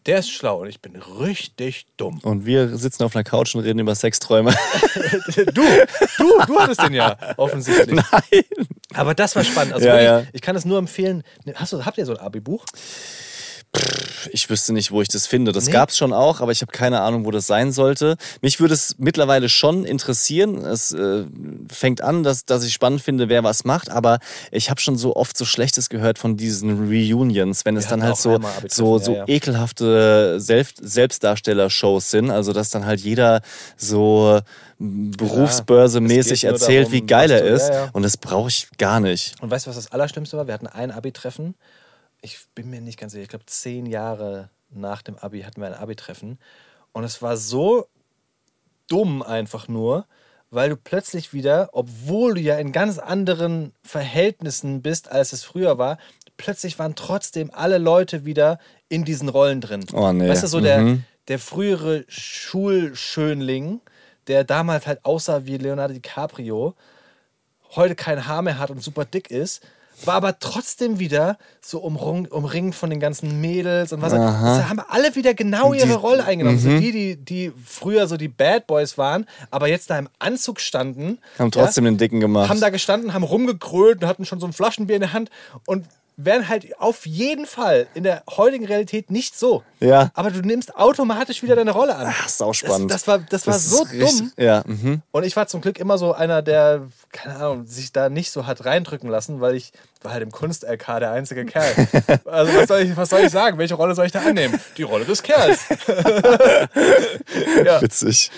der ist schlau und ich bin richtig dumm. <laughs> Und wir sitzen auf einer Couch und reden über Sexträume. <laughs> Du, du, du hattest den ja offensichtlich. Nein. Aber das war spannend. Also Ja, wirklich, ja. ich kann es nur empfehlen. Hast du, habt ihr so ein Abi-Buch? Ich wüsste nicht, wo ich das finde. Das Nee. gab es schon auch, aber ich habe keine Ahnung, wo das sein sollte. Mich würde es mittlerweile schon interessieren. Es äh, fängt an, dass, dass ich spannend finde, wer was macht, aber ich habe schon so oft so Schlechtes gehört von diesen Reunions, wenn es Wir dann halt so, Abi-Treffen, so, ja, so ja. ekelhafte Selbst Selbstdarsteller-Shows sind. Also, dass dann halt jeder so berufsbörse-mäßig nur erzählt, darum, wie geil er ist. ja, ja. Und das brauche ich gar nicht. Und weißt du, was das Allerschlimmste war? Wir hatten ein Abi-Treffen. Ich bin mir nicht ganz sicher. Ich glaube, zehn Jahre nach dem Abi hatten wir ein Abi-Treffen. Und es war so dumm einfach nur, weil du plötzlich wieder, obwohl du ja in ganz anderen Verhältnissen bist, als es früher war, plötzlich waren trotzdem alle Leute wieder in diesen Rollen drin. Oh, nee. Weißt du, so der, Mhm. der frühere Schulschönling, der damals halt aussah wie Leonardo DiCaprio, heute kein Haar mehr hat und super dick ist, war aber trotzdem wieder so umrung, umringt von den ganzen Mädels und was. Da haben alle wieder genau ihre Rolle eingenommen. So Mhm. die, die, die früher so die Bad Boys waren, aber jetzt da im Anzug standen. Haben trotzdem den Dicken gemacht. Haben da gestanden, haben rumgekrölt und hatten schon so ein Flaschenbier in der Hand und wären halt auf jeden Fall in der heutigen Realität nicht so. Ja. Aber du nimmst automatisch wieder deine Rolle an. Ach, sauspannend. Das, das war, das war ist so dumm. Ja, mhm. Und ich war zum Glück immer so einer, der, keine Ahnung, sich da nicht so hat reindrücken lassen, weil ich war halt im Kunst-LK der einzige Kerl. <laughs> Also was soll, ich, was soll ich sagen? Welche Rolle soll ich da annehmen? Die Rolle des Kerls. <laughs> ja. witzig.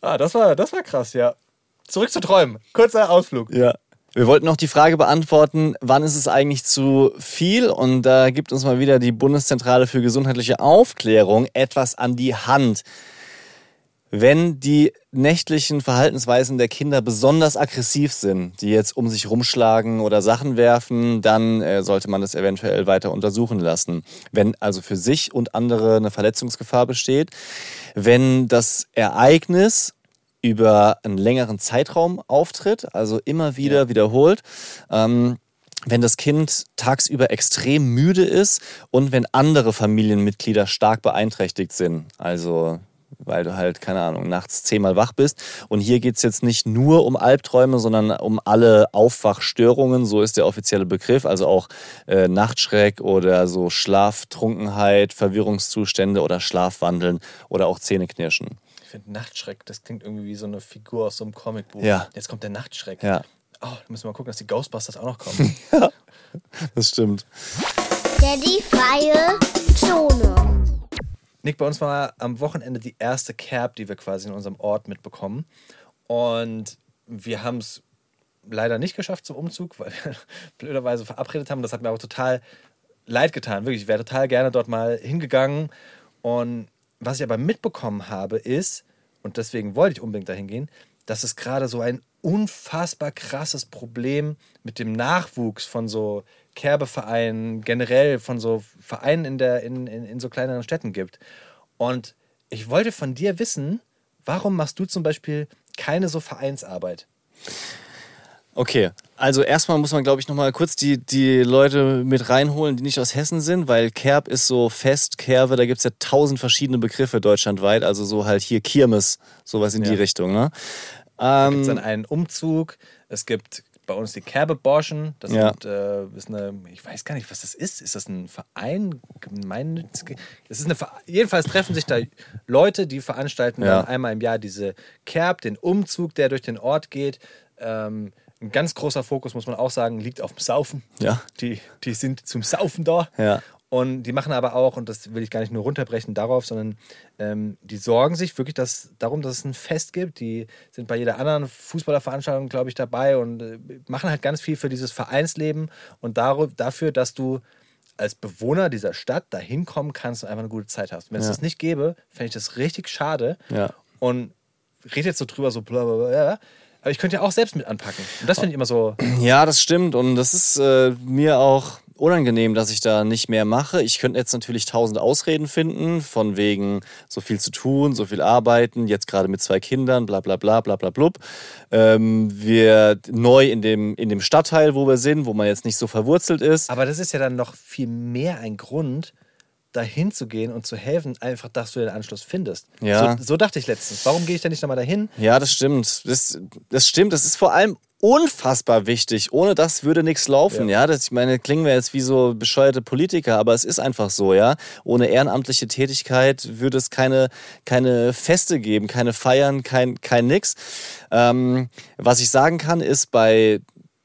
Ah, das war, das war krass, ja. Zurück zu Träumen. Kurzer Ausflug. Ja. Wir wollten noch die Frage beantworten, wann ist es eigentlich zu viel? Und da gibt uns mal wieder die Bundeszentrale für gesundheitliche Aufklärung etwas an die Hand. Wenn die nächtlichen Verhaltensweisen der Kinder besonders aggressiv sind, die jetzt um sich rumschlagen oder Sachen werfen, dann äh, sollte man das eventuell weiter untersuchen lassen. Wenn also für sich und andere eine Verletzungsgefahr besteht, wenn das Ereignis über einen längeren Zeitraum auftritt, also immer wieder wiederholt. Ähm, wenn das Kind tagsüber extrem müde ist und wenn andere Familienmitglieder stark beeinträchtigt sind. Also weil du halt, keine Ahnung, nachts zehnmal wach bist. Und hier geht es jetzt nicht nur um Albträume, sondern um alle Aufwachstörungen, so ist der offizielle Begriff, also auch äh, Nachtschreck oder so Schlaftrunkenheit, Verwirrungszustände oder Schlafwandeln oder auch Zähneknirschen. Ich finde Nachtschreck, das klingt irgendwie wie so eine Figur aus so einem Comicbuch. Ja. Jetzt kommt der Nachtschreck. Ja. Oh, da müssen wir mal gucken, dass die Ghostbusters auch noch kommen. <laughs> Das stimmt. Daddy freie Zone. Nick, bei uns war am Wochenende die erste Kerb, die wir quasi in unserem Ort mitbekommen. Und wir haben es leider nicht geschafft zum Umzug, weil wir <laughs> blöderweise verabredet haben. Das hat mir auch total leid getan. Wirklich, ich wäre total gerne dort mal hingegangen. Und was ich aber mitbekommen habe, ist, und deswegen wollte ich unbedingt dahin gehen, dass es gerade so ein unfassbar krasses Problem mit dem Nachwuchs von so Kerbevereinen, generell von so Vereinen in, der, in, in, in so kleineren Städten gibt. Und ich wollte von dir wissen, warum machst du zum Beispiel keine so Vereinsarbeit? Okay, also erstmal muss man, glaube ich, nochmal kurz die, die Leute mit reinholen, die nicht aus Hessen sind, weil Kerb ist so fest, Kerwe, da gibt es ja tausend verschiedene Begriffe deutschlandweit, also so halt hier Kirmes, sowas in die Ja. Richtung. Ne? Da gibt Ähm, es dann einen Umzug. Es gibt bei uns die Kerbeborschen. Das Ja. sind, äh, ist eine, ich weiß gar nicht, was das ist. Ist das ein Verein? Gemeinnützig? Es ist eine, Ver- jedenfalls treffen sich da Leute, die veranstalten Ja. einmal im Jahr diese Kerb, den Umzug, der durch den Ort geht. Ähm, ein ganz großer Fokus, muss man auch sagen, liegt auf dem Saufen. Ja. Die, die sind zum Saufen da. Ja. Und die machen aber auch, und das will ich gar nicht nur runterbrechen darauf, sondern ähm, die sorgen sich wirklich dass, darum, dass es ein Fest gibt. Die sind bei jeder anderen Fußballerveranstaltung, glaube ich, dabei und äh, machen halt ganz viel für dieses Vereinsleben und dafür, dass du als Bewohner dieser Stadt da hinkommen kannst und einfach eine gute Zeit hast. Wenn es Ja. das nicht gäbe, fände ich das richtig schade. Ja. Und red jetzt so drüber, so bla bla bla. Aber ich könnte ja auch selbst mit anpacken. Und das finde ich immer so. <clears throat> Ja, das stimmt. Und das ist äh, mir auch unangenehm, dass ich da nicht mehr mache. Ich könnte jetzt natürlich tausend Ausreden finden, von wegen so viel zu tun, so viel arbeiten, jetzt gerade mit zwei Kindern, bla bla bla bla bla blub. Ähm, wir neu in dem, in dem Stadtteil, wo wir sind, wo man jetzt nicht so verwurzelt ist. Aber das ist ja dann noch viel mehr ein Grund, dahin zu gehen und zu helfen, einfach, dass du den Anschluss findest. Ja. So, so dachte ich letztens. Warum gehe ich da nicht nochmal dahin? Ja, das stimmt. Das, das stimmt. Das ist vor allem unfassbar wichtig. Ohne das würde nichts laufen, ja. Das, ich meine, klingen wir jetzt wie so bescheuerte Politiker, aber es ist einfach so, ja. Ohne ehrenamtliche Tätigkeit würde es keine, keine Feste geben, keine Feiern, kein, kein nix. Ähm, was ich sagen kann, ist bei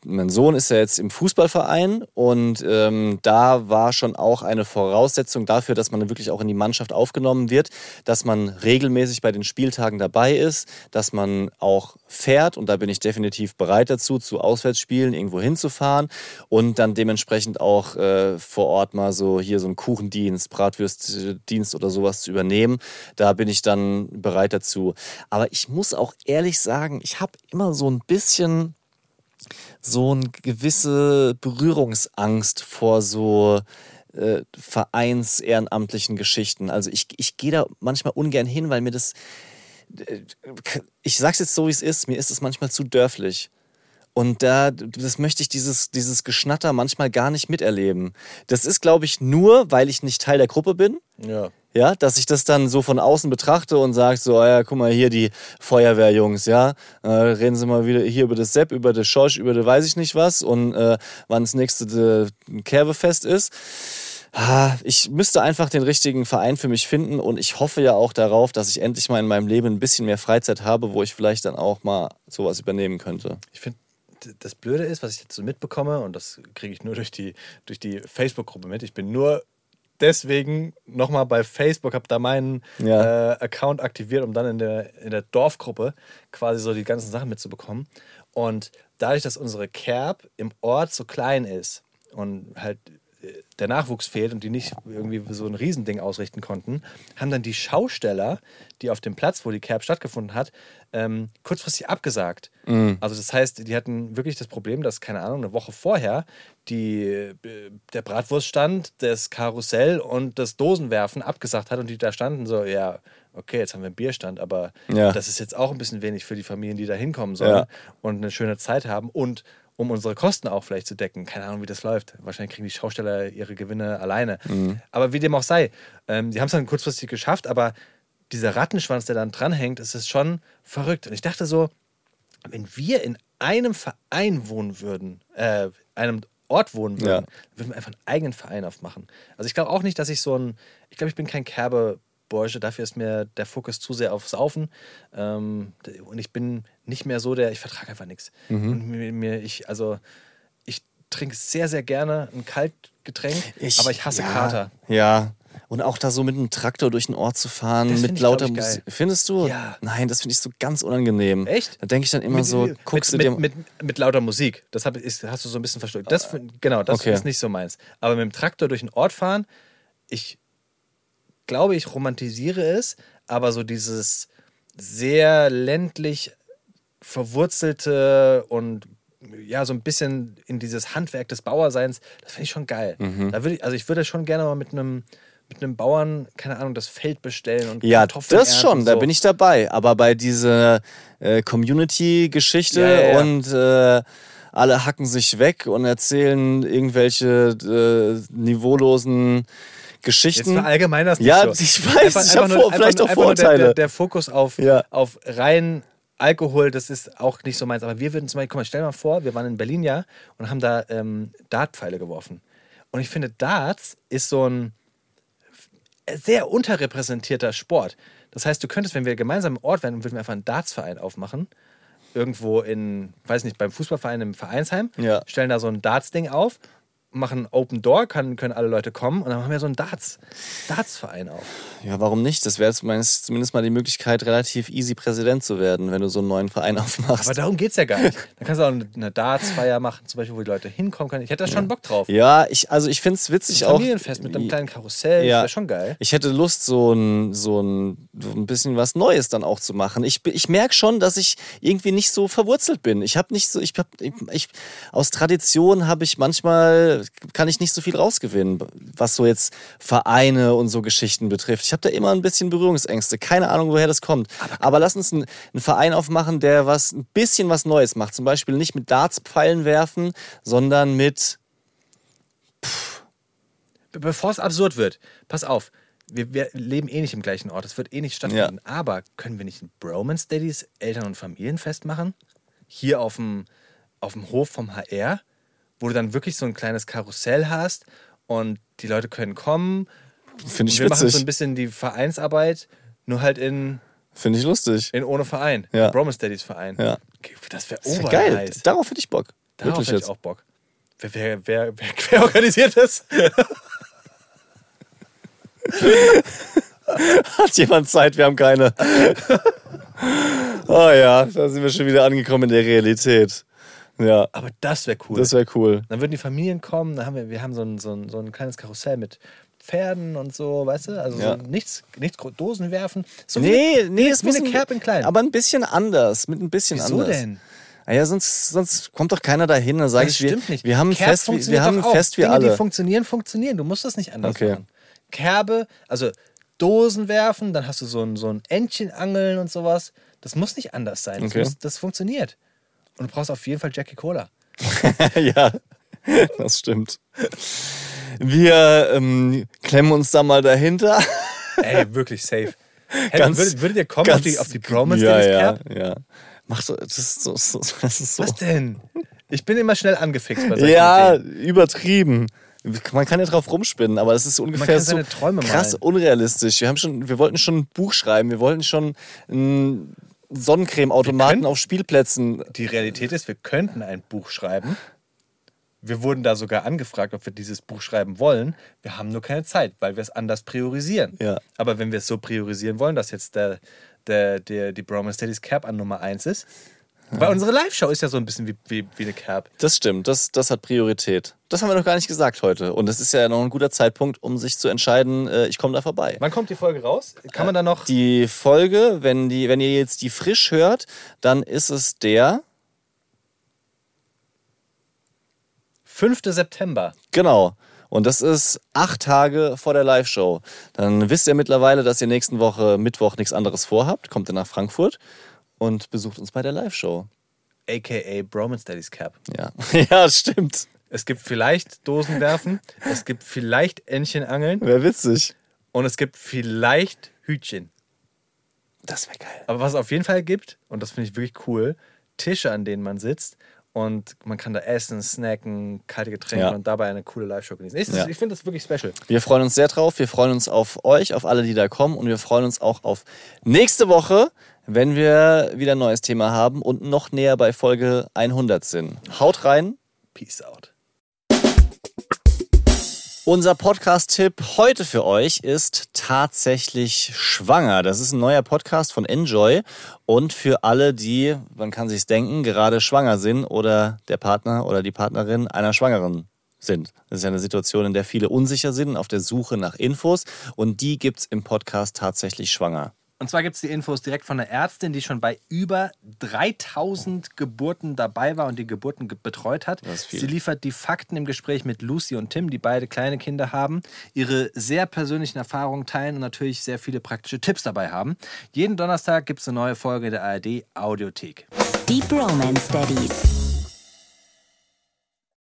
mein Sohn ist ja jetzt im Fußballverein und ähm, da war schon auch eine Voraussetzung dafür, dass man wirklich auch in die Mannschaft aufgenommen wird, dass man regelmäßig bei den Spieltagen dabei ist, dass man auch fährt und da bin ich definitiv bereit dazu, zu Auswärtsspielen irgendwo hinzufahren und dann dementsprechend auch äh, vor Ort mal so hier so einen Kuchendienst, Bratwürstdienst oder sowas zu übernehmen. Da bin ich dann bereit dazu. Aber ich muss auch ehrlich sagen, ich habe immer so ein bisschen so eine gewisse Berührungsangst vor so äh, vereins-ehrenamtlichen Geschichten. Also ich, ich gehe da manchmal ungern hin, weil mir das, äh, ich sag's jetzt so, wie es ist, mir ist es manchmal zu dörflich. Und da, das möchte ich, dieses, dieses Geschnatter manchmal gar nicht miterleben. Das ist, glaube ich, nur, weil ich nicht Teil der Gruppe bin. Ja. Ja, dass ich das dann so von außen betrachte und sage so, ah ja, guck mal hier die Feuerwehrjungs, ja, äh, reden sie mal wieder hier über das Sepp, über das Schorsch, über das weiß ich nicht was und äh, wann das nächste äh, Kervefest ist. Ah, Ich müsste einfach den richtigen Verein für mich finden und ich hoffe ja auch darauf, dass ich endlich mal in meinem Leben ein bisschen mehr Freizeit habe, wo ich vielleicht dann auch mal sowas übernehmen könnte. Ich finde, das Blöde ist, was ich jetzt so mitbekomme, und das kriege ich nur durch die, durch die Facebook-Gruppe mit. Ich bin nur deswegen nochmal bei Facebook, habe da meinen Ja. äh, Account aktiviert, um dann in der, in der Dorfgruppe quasi so die ganzen Sachen mitzubekommen. Und dadurch, dass unsere Kerb im Ort so klein ist und halt der Nachwuchs fehlt und die nicht irgendwie so ein Riesending ausrichten konnten, haben dann die Schausteller, die auf dem Platz, wo die Kerb stattgefunden hat, ähm, kurzfristig abgesagt. Also das heißt, die hatten wirklich das Problem, dass, keine Ahnung, eine Woche vorher die, äh, der Bratwurststand, das Karussell und das Dosenwerfen abgesagt hat und die da standen so, ja, okay, jetzt haben wir einen Bierstand, aber Ja. das ist jetzt auch ein bisschen wenig für die Familien, die da hinkommen sollen Ja. und eine schöne Zeit haben und um unsere Kosten auch vielleicht zu decken. Keine Ahnung, wie das läuft. Wahrscheinlich kriegen die Schausteller ihre Gewinne alleine. Aber wie dem auch sei, ähm, die haben es dann kurzfristig geschafft, aber dieser Rattenschwanz, der dann dranhängt, ist es schon verrückt. Und ich dachte so, wenn wir in einem Verein wohnen würden, äh, einem Ort wohnen würden, Ja. würden wir einfach einen eigenen Verein aufmachen. Also ich glaube auch nicht, dass ich so ein, ich glaube, ich bin kein Kerbe-Bursche, dafür ist mir der Fokus zu sehr auf Saufen. Ähm, und ich bin nicht mehr so der, ich vertrage einfach nichts. Mhm. Und mir, mir, ich, also ich trinke sehr, sehr gerne ein Kaltgetränk, aber ich hasse ja, Kater. Ja. Und auch da so mit einem Traktor durch den Ort zu fahren, Das find mit ich, glaub lauter ich. Musik. Findest du? Ja. Nein, das finde ich so ganz unangenehm. Echt? Da denke ich dann immer mit, so, guckst mit, du dir. mit, mit, mit lauter Musik. Das hab, ist, hast du so ein bisschen verstanden. Das, find- genau, das Okay. ist nicht so meins. Aber mit dem Traktor durch den Ort fahren, ich glaube, ich romantisiere es, aber so dieses sehr ländlich verwurzelte und ja, so ein bisschen in dieses Handwerk des Bauerseins, das finde ich schon geil. Mhm. Da würde ich, also ich würde schon gerne mal mit einem mit einem Bauern, keine Ahnung, das Feld bestellen und ja, Kartoffeln das schon, da so. bin ich dabei. Aber bei dieser äh, Community-Geschichte Ja, ja, ja. und äh, alle hacken sich weg und erzählen irgendwelche äh, niveaulosen Geschichten. verallgemein das nicht Ja, so. ich weiß, ich hab vor- vielleicht auch einfach nur der, Vorurteile. der, der Fokus auf, Ja. auf rein Alkohol, das ist auch nicht so meins. Aber wir würden zum Beispiel, guck mal, stell dir mal vor, wir waren in Berlin ja und haben da ähm, Dartpfeile geworfen. Und ich finde, Darts ist so ein sehr unterrepräsentierter Sport. Das heißt, du könntest, wenn wir gemeinsam im Ort wären, würden wir einfach einen Dartsverein aufmachen. Irgendwo in, weiß nicht, beim Fußballverein im Vereinsheim. Ja. Stellen da so ein Darts-Ding auf, machen Open Door, kann, können alle Leute kommen und dann haben wir so einen Darts, Darts-Verein auf. Ja, warum nicht? Das wäre zumindest, zumindest mal die Möglichkeit, relativ easy Präsident zu werden, wenn du so einen neuen Verein <laughs> aufmachst. Aber darum geht es ja gar nicht. Dann kannst du auch eine Darts-Feier machen, zum Beispiel, wo die Leute hinkommen können. Ich hätte da schon Bock drauf. ja, ich, also ich finde es witzig auch. Familienfest mit einem kleinen Karussell, Ja. wäre schon geil. Ich hätte Lust, so ein, so, ein, so ein bisschen was Neues dann auch zu machen. Ich, ich merke schon, dass ich irgendwie nicht so verwurzelt bin. Ich habe nicht so, ich hab, ich, ich, aus Tradition habe ich manchmal, kann ich nicht so viel rausgewinnen, was so jetzt Vereine und so Geschichten betrifft. Ich habe da immer ein bisschen Berührungsängste. Keine Ahnung, woher das kommt. Aber, lass uns einen, einen Verein aufmachen, der was, ein bisschen was Neues macht. Zum Beispiel nicht mit Dartspfeilen werfen, sondern mit, Be- Bevor es absurd wird, pass auf. Wir, wir leben eh nicht im gleichen Ort. Es wird eh nicht stattfinden. Aber können wir nicht ein Bromance Daddies Eltern- und Familienfest machen? Hier auf dem, auf dem Hof vom HR, wo du dann wirklich so ein kleines Karussell hast und die Leute können kommen. finde ich wir machen so witzig. ein bisschen die Vereinsarbeit, nur halt in, Finde ich lustig. in ohne Verein. Ja. Bromance Daddies Verein. Ja. Das wäre wär geil. Darauf hätte ich Bock. Darauf Wirklich hätte jetzt. ich auch Bock. Wer, wer, wer, wer, <laughs> wer organisiert das? <laughs> Hat jemand Zeit? Wir haben keine. <laughs> oh ja, da sind wir schon wieder angekommen in der Realität. Ja, Aber das wäre cool. das wäre cool. Dann würden die Familien kommen, dann haben wir, wir haben so ein, so, ein, so ein kleines Karussell mit Pferden und so, weißt du? Also Ja. so nichts, nichts Dosen werfen. So Nee, wie, nee, es wie eine ein- Cap in klein. Aber ein bisschen anders, mit ein bisschen Wieso anders. denn? Ah ja, sonst, sonst kommt doch keiner dahin. Dann sage Das ich, wir, stimmt nicht. wir haben Kerb Fest, wir haben. Fest wie Dinge, die alle. funktionieren, funktionieren. Du musst das nicht anders Okay. machen. Kerbe, also Dosen werfen, dann hast du so ein, so ein Entchen angeln und sowas. Das muss nicht anders sein. Das, Okay. muss, das funktioniert. Und du brauchst auf jeden Fall Jackie Cola. <laughs> ja, das stimmt. Wir ähm, klemmen uns da mal dahinter. Ey, wirklich safe. Hey, Ganz- würdet, würdet ihr kommen Ganz- auf die, auf die Bromance ja, ja, ja. Mach so, das ist so, das ist so. Was denn? Ich bin immer schnell angefixt bei solchen Ja, Ideen. übertrieben. Man kann ja drauf rumspinnen, aber das ist ungefähr kann so krass malen. unrealistisch. Wir haben schon, wir wollten schon ein Buch schreiben, wir wollten schon einen Sonnencreme-Automaten auf Spielplätzen. Die Realität ist, wir könnten ein Buch schreiben. Wir wurden da sogar angefragt, ob wir dieses Buch schreiben wollen. Wir haben nur keine Zeit, weil wir es anders priorisieren. Ja. Aber wenn wir es so priorisieren wollen, dass jetzt der, der, der, die Bromance Daddies Cap an Nummer 1 ist. Weil unsere Live-Show ist ja so ein bisschen wie, wie, wie eine Cap. Das stimmt, das, das hat Priorität. Das haben wir noch gar nicht gesagt heute. Und es ist ja noch ein guter Zeitpunkt, um sich zu entscheiden, äh, ich komme da vorbei. Wann kommt die Folge raus? Kann man da noch. Die Folge, wenn, die, wenn ihr jetzt die frisch hört, dann ist es der, 5. September. genau. Und das ist acht Tage vor der Live-Show. Dann wisst ihr mittlerweile, dass ihr nächsten Woche Mittwoch nichts anderes vorhabt. Kommt ihr nach Frankfurt und besucht uns bei der Live-Show. AKA Bromance Daddies Cap. Ja. <laughs> ja, stimmt. Es gibt vielleicht Dosen werfen, <laughs> es gibt vielleicht Entchen angeln Wäre witzig. und es gibt vielleicht Hütchen. Das wäre geil. Aber was es auf jeden Fall gibt, und das finde ich wirklich cool, Tische, an denen man sitzt und man kann da essen, snacken, kalte Getränke Ja. und dabei eine coole Live-Show genießen. Ich, Ja. ich finde das wirklich special. Wir freuen uns sehr drauf. Wir freuen uns auf euch, auf alle, die da kommen. Und wir freuen uns auch auf nächste Woche, wenn wir wieder ein neues Thema haben und noch näher bei Folge 100 sind. Haut rein. Peace out. Unser Podcast-Tipp heute für euch ist tatsächlich schwanger. Das ist ein neuer Podcast von Enjoy und für alle, die, man kann sich's denken, gerade schwanger sind oder der Partner oder die Partnerin einer Schwangeren sind. Das ist ja eine Situation, in der viele unsicher sind, auf der Suche nach Infos und die gibt's im Podcast tatsächlich schwanger. Und zwar gibt es die Infos direkt von der Ärztin, die schon bei über 3000 Geburten dabei war und die Geburten ge- betreut hat. Sie liefert die Fakten im Gespräch mit Lucy und Tim, die beide kleine Kinder haben, ihre sehr persönlichen Erfahrungen teilen und natürlich sehr viele praktische Tipps dabei haben. Jeden Donnerstag gibt es eine neue Folge der ARD Audiothek. Deep Romance Daddies.